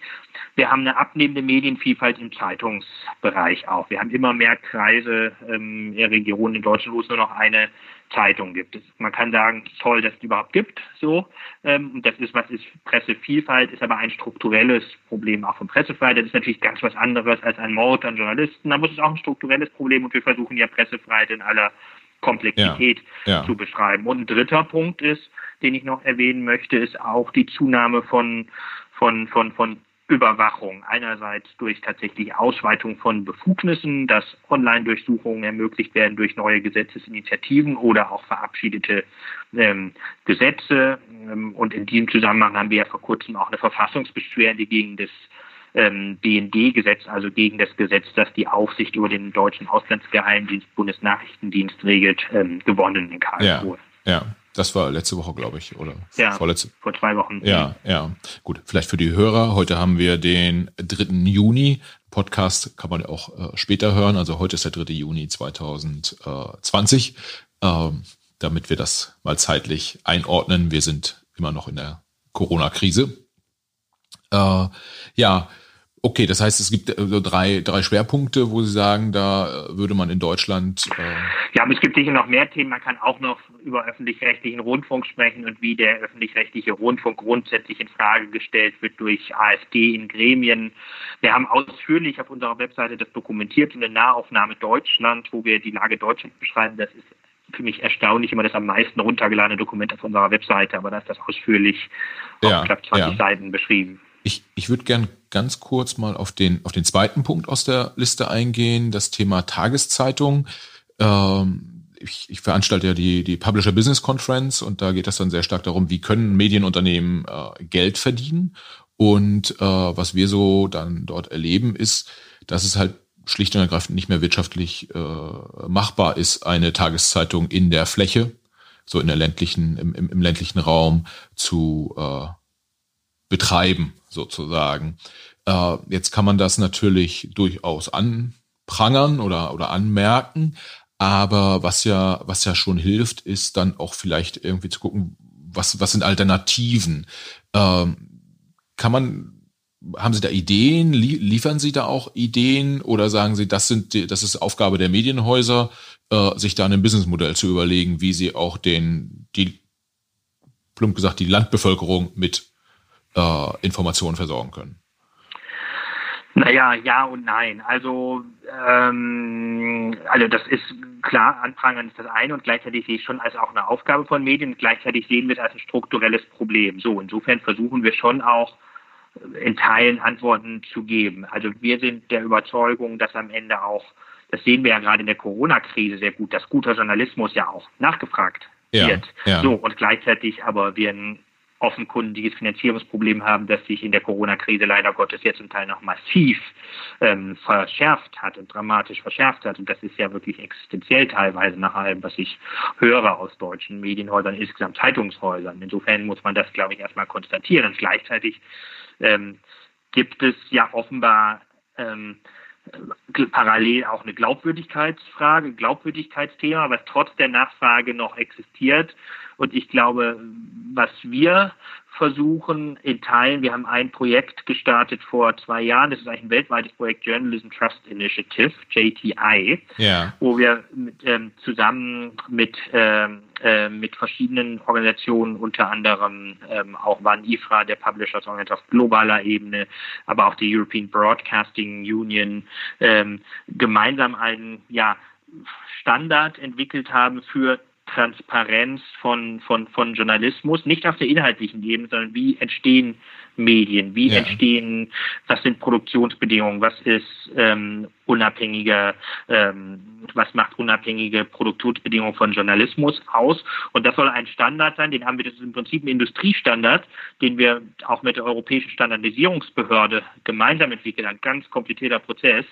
[SPEAKER 2] Wir haben eine abnehmende Medienvielfalt im Zeitungsbereich auch. Wir haben immer mehr Kreise ähm, in Regionen in Deutschland, wo es nur noch eine Zeitung gibt. Man kann sagen, toll, dass es überhaupt gibt, so. Ähm, das ist, was ist Pressevielfalt, ist aber ein strukturelles Problem auch von Pressefreiheit. Das ist natürlich ganz was anderes als ein Mord an Journalisten. Da muss es auch ein strukturelles Problem und wir versuchen ja Pressefreiheit in aller Komplexität ja, ja. zu beschreiben. Und ein dritter Punkt ist, den ich noch erwähnen möchte, ist auch die Zunahme von, von, von, von Überwachung. Einerseits durch tatsächlich Ausweitung von Befugnissen, dass Online-Durchsuchungen ermöglicht werden durch neue Gesetzesinitiativen oder auch verabschiedete ähm, Gesetze. Ähm, und in diesem Zusammenhang haben wir ja vor kurzem auch eine Verfassungsbeschwerde gegen das ähm, BND-Gesetz, also gegen das Gesetz, das die Aufsicht über den deutschen Auslandsgeheimdienst, Bundesnachrichtendienst regelt, ähm, gewonnen in
[SPEAKER 1] Karlsruhe. Ja, ja. Das war letzte Woche, glaube ich, oder
[SPEAKER 2] ja, vorletzte. Vor zwei Wochen.
[SPEAKER 1] Ja, ja. Gut, vielleicht für die Hörer. Heute haben wir den 3. Juni. Podcast kann man auch äh, später hören. Also heute ist der 3. Juni 2020. Ähm, damit wir das mal zeitlich einordnen. Wir sind immer noch in der Corona-Krise. Äh, ja, Okay, das heißt, es gibt so also drei, drei Schwerpunkte, wo Sie sagen, da würde man in Deutschland.
[SPEAKER 2] Äh ja, aber es gibt sicher noch mehr Themen. Man kann auch noch über öffentlich-rechtlichen Rundfunk sprechen und wie der öffentlich-rechtliche Rundfunk grundsätzlich in Frage gestellt wird durch AfD in Gremien. Wir haben ausführlich auf unserer Webseite das dokumentiert, eine Nahaufnahme Deutschland, wo wir die Lage Deutschlands beschreiben. Das ist für mich erstaunlich, immer das am meisten runtergeladene Dokument auf unserer Webseite, aber da ist das ausführlich ja, auf knapp 20 ja. Seiten beschrieben.
[SPEAKER 1] Ich, ich würde gern ganz kurz mal auf den, auf den zweiten Punkt aus der Liste eingehen, das Thema Tageszeitung. Ähm, ich, ich veranstalte ja die, die Publisher Business Conference und da geht es dann sehr stark darum, wie können Medienunternehmen äh, Geld verdienen. Und äh, was wir so dann dort erleben, ist, dass es halt schlicht und ergreifend nicht mehr wirtschaftlich äh, machbar ist, eine Tageszeitung in der Fläche, so in der ländlichen, im, im, im ländlichen Raum zu äh, betreiben, sozusagen. Äh, jetzt kann man das natürlich durchaus anprangern oder, oder anmerken, aber was ja, was ja schon hilft, ist dann auch vielleicht irgendwie zu gucken, was, was sind Alternativen? Ähm, kann man haben Sie da Ideen? Liefern Sie da auch Ideen oder sagen Sie, das sind die, das ist Aufgabe der Medienhäuser, äh, sich da ein Businessmodell zu überlegen, wie sie auch den, die, plump gesagt, die Landbevölkerung mit äh, Informationen versorgen können?
[SPEAKER 2] Naja, ja und nein. Also, ähm, also das ist klar, Anprangern ist das eine und gleichzeitig sehe ich schon als auch eine Aufgabe von Medien und gleichzeitig sehen wir es als ein strukturelles Problem. So, insofern versuchen wir schon auch in Teilen Antworten zu geben. Also wir sind der Überzeugung, dass am Ende auch, das sehen wir ja gerade in der Corona-Krise sehr gut, dass guter Journalismus ja auch nachgefragt ja, wird. Ja. So, und gleichzeitig aber wir offenkundiges Finanzierungsproblem haben, das sich in der Corona-Krise leider Gottes jetzt zum Teil noch massiv ähm, verschärft hat und dramatisch verschärft hat. Und das ist ja wirklich existenziell teilweise nach allem, was ich höre aus deutschen Medienhäusern, insgesamt Zeitungshäusern. Insofern muss man das, glaube ich, erstmal konstatieren. Gleichzeitig ähm, gibt es ja offenbar ähm, parallel auch eine Glaubwürdigkeitsfrage, Glaubwürdigkeitsthema, was trotz der Nachfrage noch existiert. Und ich glaube, was wir versuchen in Teilen. Wir haben ein Projekt gestartet vor zwei Jahren. Das ist eigentlich ein weltweites Projekt Journalism Trust Initiative, JTI, ja. wo wir mit, ähm, zusammen mit, ähm, äh, mit verschiedenen Organisationen, unter anderem ähm, auch WAN IFRA, der Publishers Organization auf globaler Ebene, aber auch die European Broadcasting Union, ähm, gemeinsam einen ja, Standard entwickelt haben für Transparenz von, von, von Journalismus, nicht auf der inhaltlichen Ebene, sondern wie entstehen Medien, wie ja. entstehen, was sind Produktionsbedingungen, was ist ähm, unabhängiger, ähm, was macht unabhängige Produktionsbedingungen von Journalismus aus. Und das soll ein Standard sein, den haben wir, das ist im Prinzip ein Industriestandard, den wir auch mit der Europäischen Standardisierungsbehörde gemeinsam entwickelt haben. Ganz komplizierter Prozess,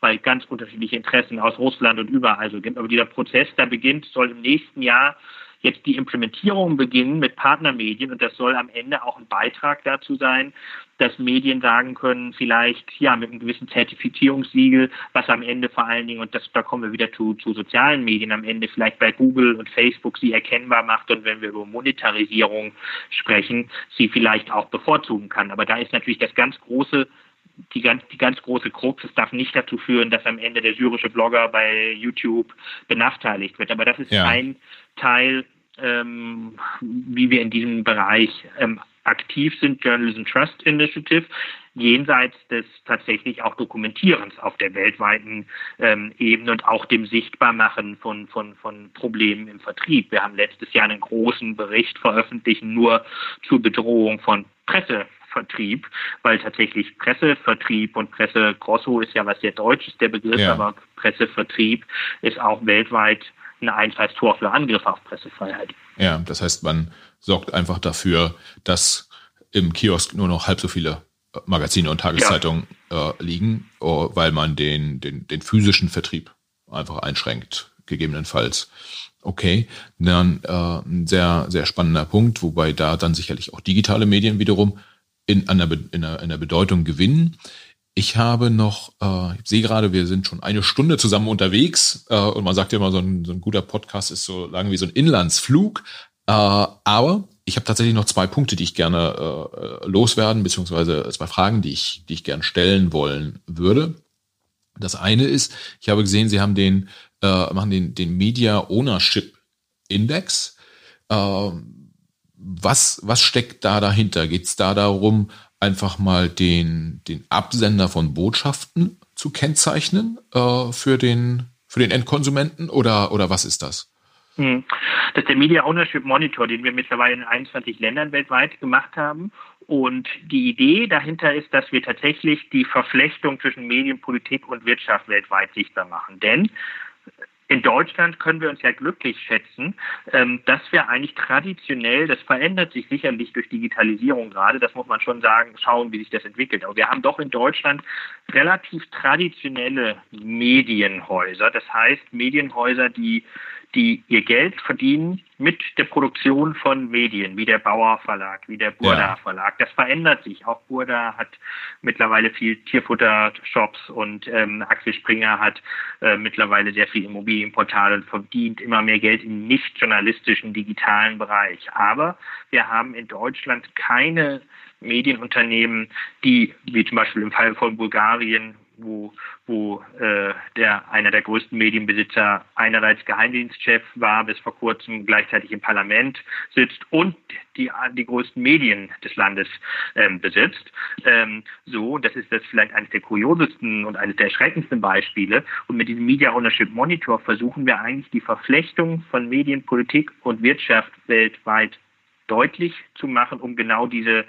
[SPEAKER 2] weil ganz unterschiedliche Interessen aus Russland und überall so gibt. Aber dieser Prozess, der beginnt, soll im nächsten Jahr jetzt die Implementierung beginnen mit Partnermedien und das soll am Ende auch ein Beitrag dazu sein, dass Medien sagen können, vielleicht ja mit einem gewissen Zertifizierungssiegel, was am Ende vor allen Dingen, und das, da kommen wir wieder zu, zu sozialen Medien, am Ende vielleicht bei Google und Facebook sie erkennbar macht und wenn wir über Monetarisierung sprechen, sie vielleicht auch bevorzugen kann. Aber da ist natürlich das ganz große die ganz, die ganz große Krux, es darf nicht dazu führen, dass am Ende der syrische Blogger bei YouTube benachteiligt wird. Aber das ist ja. ein Teil, ähm, wie wir in diesem Bereich ähm, aktiv sind, Journalism Trust Initiative, jenseits des tatsächlich auch Dokumentierens auf der weltweiten ähm, Ebene und auch dem Sichtbarmachen von, von, von Problemen im Vertrieb. Wir haben letztes Jahr einen großen Bericht veröffentlicht, nur zur Bedrohung von Presse Vertrieb, weil tatsächlich Pressevertrieb und Presse Grosso ist ja was sehr Deutsches, der Begriff, ja. aber Pressevertrieb ist auch weltweit ein Einfallstor für Angriffe auf Pressefreiheit.
[SPEAKER 1] Ja, das heißt, man sorgt einfach dafür, dass im Kiosk nur noch halb so viele äh, Magazine und Tageszeitungen ja. äh, liegen, oh, weil man den, den, den physischen Vertrieb einfach einschränkt, gegebenenfalls. Okay, dann äh, ein sehr, sehr spannender Punkt, wobei da dann sicherlich auch digitale Medien wiederum in einer, in einer, in einer Bedeutung gewinnen. Ich habe noch, äh, ich sehe gerade, wir sind schon eine Stunde zusammen unterwegs äh, und man sagt ja immer, so ein, so ein guter Podcast ist so lang wie so ein Inlandsflug. Äh, aber ich habe tatsächlich noch zwei Punkte, die ich gerne äh, loswerden, beziehungsweise zwei Fragen, die ich, die ich gern stellen wollen würde. Das eine ist, ich habe gesehen, Sie haben den, äh, machen den, den Media Ownership Index. Äh, was, was steckt da dahinter? Geht es da darum, einfach mal den, den Absender von Botschaften zu kennzeichnen äh, für, den, für den Endkonsumenten oder, oder was ist das?
[SPEAKER 2] Hm. Das ist der Media Ownership Monitor, den wir mittlerweile in 21 Ländern weltweit gemacht haben. Und die Idee dahinter ist, dass wir tatsächlich die Verflechtung zwischen Medienpolitik und Wirtschaft weltweit sichtbar machen. Denn in Deutschland können wir uns ja glücklich schätzen, ähm, dass wir eigentlich traditionell, das verändert sich sicherlich durch Digitalisierung gerade, das muss man schon sagen, schauen, wie sich das entwickelt. Aber wir haben doch in Deutschland relativ traditionelle Medienhäuser. Das heißt, Medienhäuser, die die ihr Geld verdienen mit der Produktion von Medien, wie der Bauer Verlag, wie der Burda ja. Verlag. Das verändert sich. Auch Burda hat mittlerweile viel Tierfutter-Shops und ähm, Axel Springer hat äh, mittlerweile sehr viel Immobilienportale und verdient immer mehr Geld im nicht journalistischen digitalen Bereich. Aber wir haben in Deutschland keine Medienunternehmen, die, wie zum Beispiel im Fall von Bulgarien, wo, wo äh, der einer der größten Medienbesitzer einerseits Geheimdienstchef war, bis vor kurzem gleichzeitig im Parlament sitzt und die, die größten Medien des Landes ähm, besitzt. Ähm, so, das ist das vielleicht eines der kuriosesten und eines der erschreckendsten Beispiele. Und mit diesem Media Ownership Monitor versuchen wir eigentlich die Verflechtung von Medienpolitik und Wirtschaft weltweit deutlich zu machen, um genau diese,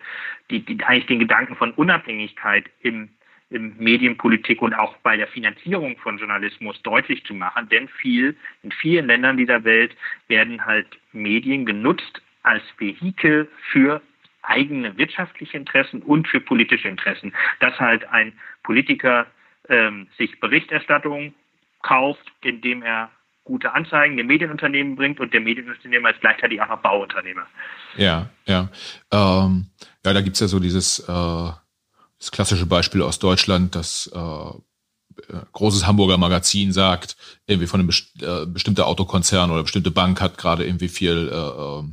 [SPEAKER 2] die, die eigentlich den Gedanken von Unabhängigkeit im in Medienpolitik und auch bei der Finanzierung von Journalismus deutlich zu machen. Denn viel, in vielen Ländern dieser Welt werden halt Medien genutzt als Vehikel für eigene wirtschaftliche Interessen und für politische Interessen. Dass halt ein Politiker ähm, sich Berichterstattung kauft, indem er gute Anzeigen dem Medienunternehmen bringt und der Medienunternehmer ist gleichzeitig auch noch Bauunternehmer.
[SPEAKER 1] Ja, ja. Ähm, ja, da gibt's ja so dieses äh das klassische Beispiel aus Deutschland, das äh, äh, großes Hamburger Magazin sagt, irgendwie von einem best äh, bestimmter Autokonzern oder bestimmte Bank hat gerade irgendwie viel äh,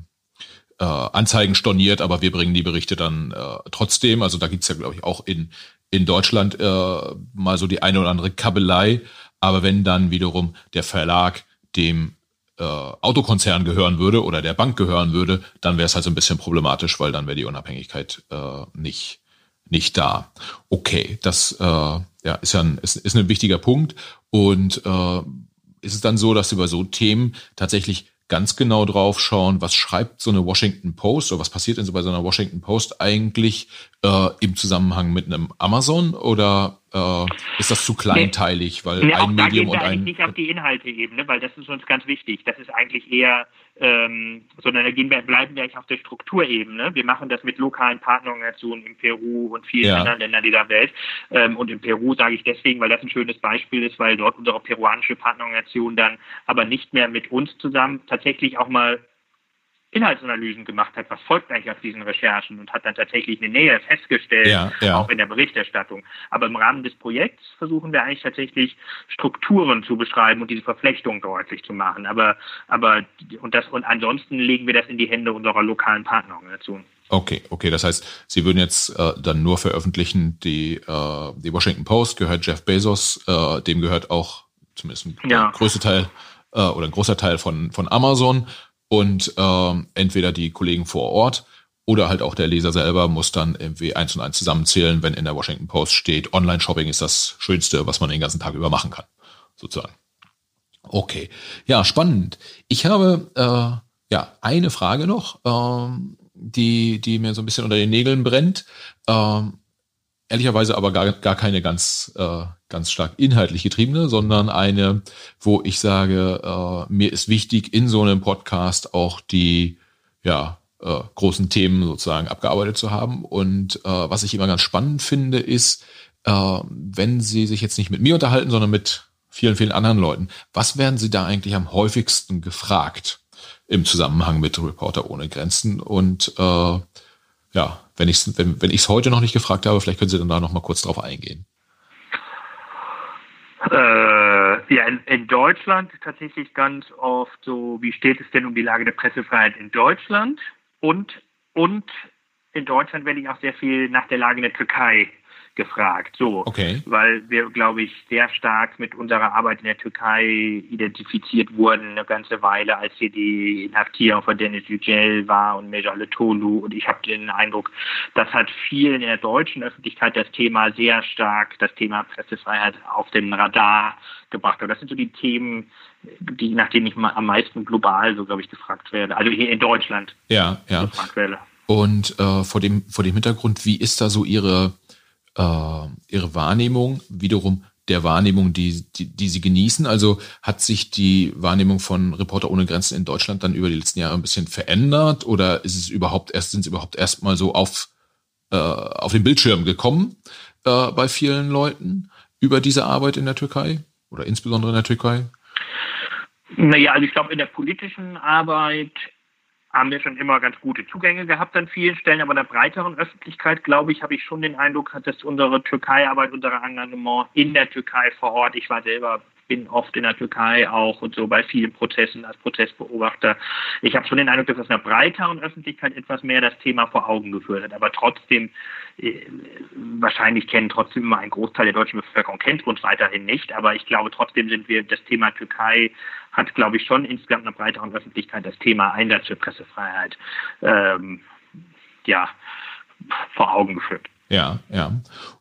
[SPEAKER 1] äh, Anzeigen storniert, aber wir bringen die Berichte dann äh, trotzdem. Also da gibt's ja, glaube ich, auch in, in Deutschland äh, mal so die eine oder andere Kabelei. Aber wenn dann wiederum der Verlag dem äh, Autokonzern gehören würde oder der Bank gehören würde, dann wäre es halt so ein bisschen problematisch, weil dann wäre die Unabhängigkeit äh, nicht nicht da. Okay, das äh, ja, ist ja ein, ist, ist ein wichtiger Punkt. Und äh, ist es dann so, dass Sie bei so Themen tatsächlich ganz genau drauf schauen, was schreibt so eine Washington Post oder was passiert denn so bei so einer Washington Post eigentlich äh, im Zusammenhang mit einem Amazon oder äh, ist das zu kleinteilig, weil
[SPEAKER 2] nee,
[SPEAKER 1] ein Medium
[SPEAKER 2] und
[SPEAKER 1] ein
[SPEAKER 2] nicht auf die Inhalteebene, weil das ist uns ganz wichtig. Das ist eigentlich eher, ähm, sondern da gehen wir, bleiben wir eigentlich auf der Strukturebene. Wir machen das mit lokalen Partnerorganisationen in Peru und vielen ja. anderen Ländern dieser Welt. Ähm, und in Peru sage ich deswegen, weil das ein schönes Beispiel ist, weil dort unsere peruanische Partnerorganisation dann aber nicht mehr mit uns zusammen tatsächlich auch mal Inhaltsanalysen gemacht hat, was folgt eigentlich aus diesen Recherchen und hat dann tatsächlich eine Nähe festgestellt, ja, ja. auch in der Berichterstattung. Aber im Rahmen des Projekts versuchen wir eigentlich tatsächlich Strukturen zu beschreiben und diese Verflechtung deutlich zu machen. Aber, aber und das und ansonsten legen wir das in die Hände unserer lokalen Partnerorganisationen.
[SPEAKER 1] Okay, okay, das heißt, Sie würden jetzt äh, dann nur veröffentlichen, die, äh, die Washington Post gehört Jeff Bezos, äh, dem gehört auch zumindest ein ja. größter Teil äh, oder ein großer Teil von, von Amazon und ähm, entweder die Kollegen vor Ort oder halt auch der Leser selber muss dann irgendwie eins und eins zusammenzählen, wenn in der Washington Post steht, Online-Shopping ist das Schönste, was man den ganzen Tag über machen kann, sozusagen. Okay, ja, spannend. Ich habe äh, ja eine Frage noch, ähm, die die mir so ein bisschen unter den Nägeln brennt. Ähm, ehrlicherweise aber gar, gar keine ganz, äh, ganz stark inhaltlich getriebene, sondern eine, wo ich sage, äh, mir ist wichtig, in so einem Podcast auch die ja, äh, großen Themen sozusagen abgearbeitet zu haben. Und äh, was ich immer ganz spannend finde, ist, äh, wenn Sie sich jetzt nicht mit mir unterhalten, sondern mit vielen, vielen anderen Leuten, was werden Sie da eigentlich am häufigsten gefragt im Zusammenhang mit Reporter ohne Grenzen? Und äh, ja, wenn ich es wenn, wenn heute noch nicht gefragt habe, vielleicht können Sie dann da noch mal kurz drauf eingehen.
[SPEAKER 2] Äh, ja, in, in, Deutschland tatsächlich ganz oft so, wie steht es denn um die Lage der Pressefreiheit in Deutschland? Und, und in Deutschland werde ich auch sehr viel nach der Lage in der Türkei gefragt. So, okay. weil wir, glaube ich, sehr stark mit unserer Arbeit in der Türkei identifiziert wurden eine ganze Weile, als hier die Inhaftierung von Dennis Yücel war und Mejale Tolu. Und ich habe den Eindruck, das hat vielen in der deutschen Öffentlichkeit das Thema sehr stark, das Thema Pressefreiheit auf den Radar gebracht. Und das sind so die Themen, die, nach denen ich am meisten global, so glaube ich, gefragt werde. Also hier in Deutschland.
[SPEAKER 1] Ja, ja. Gefragt werde. Und äh, vor dem vor dem Hintergrund, wie ist da so Ihre äh, ihre Wahrnehmung wiederum der Wahrnehmung, die, die, die Sie genießen? Also hat sich die Wahrnehmung von Reporter ohne Grenzen in Deutschland dann über die letzten Jahre ein bisschen verändert oder ist es überhaupt erst, sind Sie überhaupt erst mal so auf, äh, auf den Bildschirm gekommen äh, bei vielen Leuten über diese Arbeit in der Türkei oder insbesondere in der Türkei?
[SPEAKER 2] Naja, also ich glaube, in der politischen Arbeit haben wir schon immer ganz gute Zugänge gehabt an vielen Stellen, aber in der breiteren Öffentlichkeit, glaube ich, habe ich schon den Eindruck, dass unsere Türkei-Arbeit, unser Engagement in der Türkei vor Ort, ich war selber bin oft in der Türkei auch und so bei vielen Prozessen als Prozessbeobachter. Ich habe schon den Eindruck, dass das einer breiteren Öffentlichkeit etwas mehr das Thema vor Augen geführt hat. Aber trotzdem, äh, wahrscheinlich kennen trotzdem immer ein Großteil der deutschen Bevölkerung kennt uns weiterhin nicht. Aber ich glaube, trotzdem sind wir, das Thema Türkei hat, glaube ich, schon insgesamt einer breiteren Öffentlichkeit das Thema Einsatz für Pressefreiheit, ähm, ja, vor Augen geführt.
[SPEAKER 1] Ja, ja.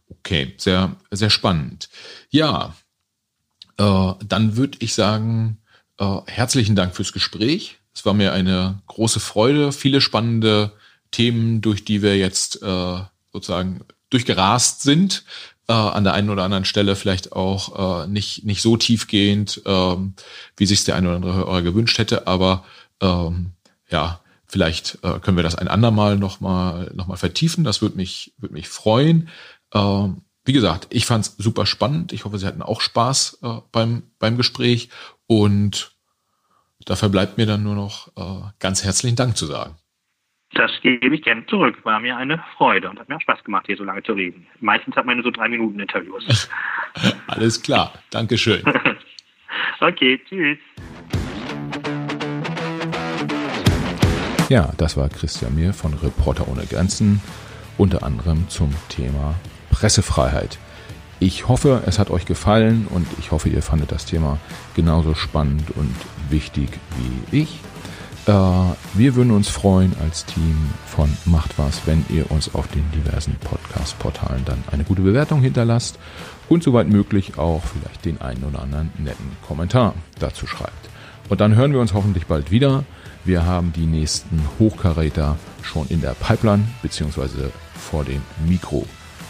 [SPEAKER 1] Okay, sehr, sehr spannend. Ja, äh, dann würde ich sagen, äh, herzlichen Dank fürs Gespräch. Es war mir eine große Freude, viele spannende Themen, durch die wir jetzt äh, sozusagen durchgerast sind. Äh, an der einen oder anderen Stelle vielleicht auch äh, nicht, nicht so tiefgehend, ähm, wie sich der eine oder andere Hörer gewünscht hätte, aber ähm, ja, vielleicht äh, können wir das ein andermal nochmal noch mal vertiefen. Das würde mich, würde mich freuen. Ähm, wie gesagt, ich fand es super spannend. Ich hoffe, Sie hatten auch Spaß äh, beim, beim Gespräch. Und dafür bleibt mir dann nur noch äh, ganz herzlichen Dank zu sagen.
[SPEAKER 2] Das gebe ich gerne zurück. War mir eine Freude und hat mir auch Spaß gemacht, hier so lange zu reden. Meistens hat man nur so drei Minuten Interviews.
[SPEAKER 1] Alles klar. Dankeschön.
[SPEAKER 2] okay, tschüss.
[SPEAKER 1] Ja, das war Christian Mir von Reporter ohne Grenzen, unter anderem zum Thema Pressefreiheit. Ich hoffe, es hat euch gefallen und ich hoffe, ihr fandet das Thema genauso spannend und wichtig wie ich. Äh, wir würden uns freuen als Team von Macht was, wenn ihr uns auf den diversen Podcast-Portalen dann eine gute Bewertung hinterlasst und soweit möglich auch vielleicht den einen oder anderen netten Kommentar dazu schreibt. Und dann hören wir uns hoffentlich bald wieder. Wir haben die nächsten Hochkaräter schon in der Pipeline beziehungsweise vor dem Mikro.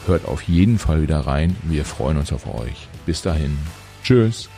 [SPEAKER 1] Hört auf jeden Fall wieder rein. Wir freuen uns auf euch. Bis dahin. Tschüss.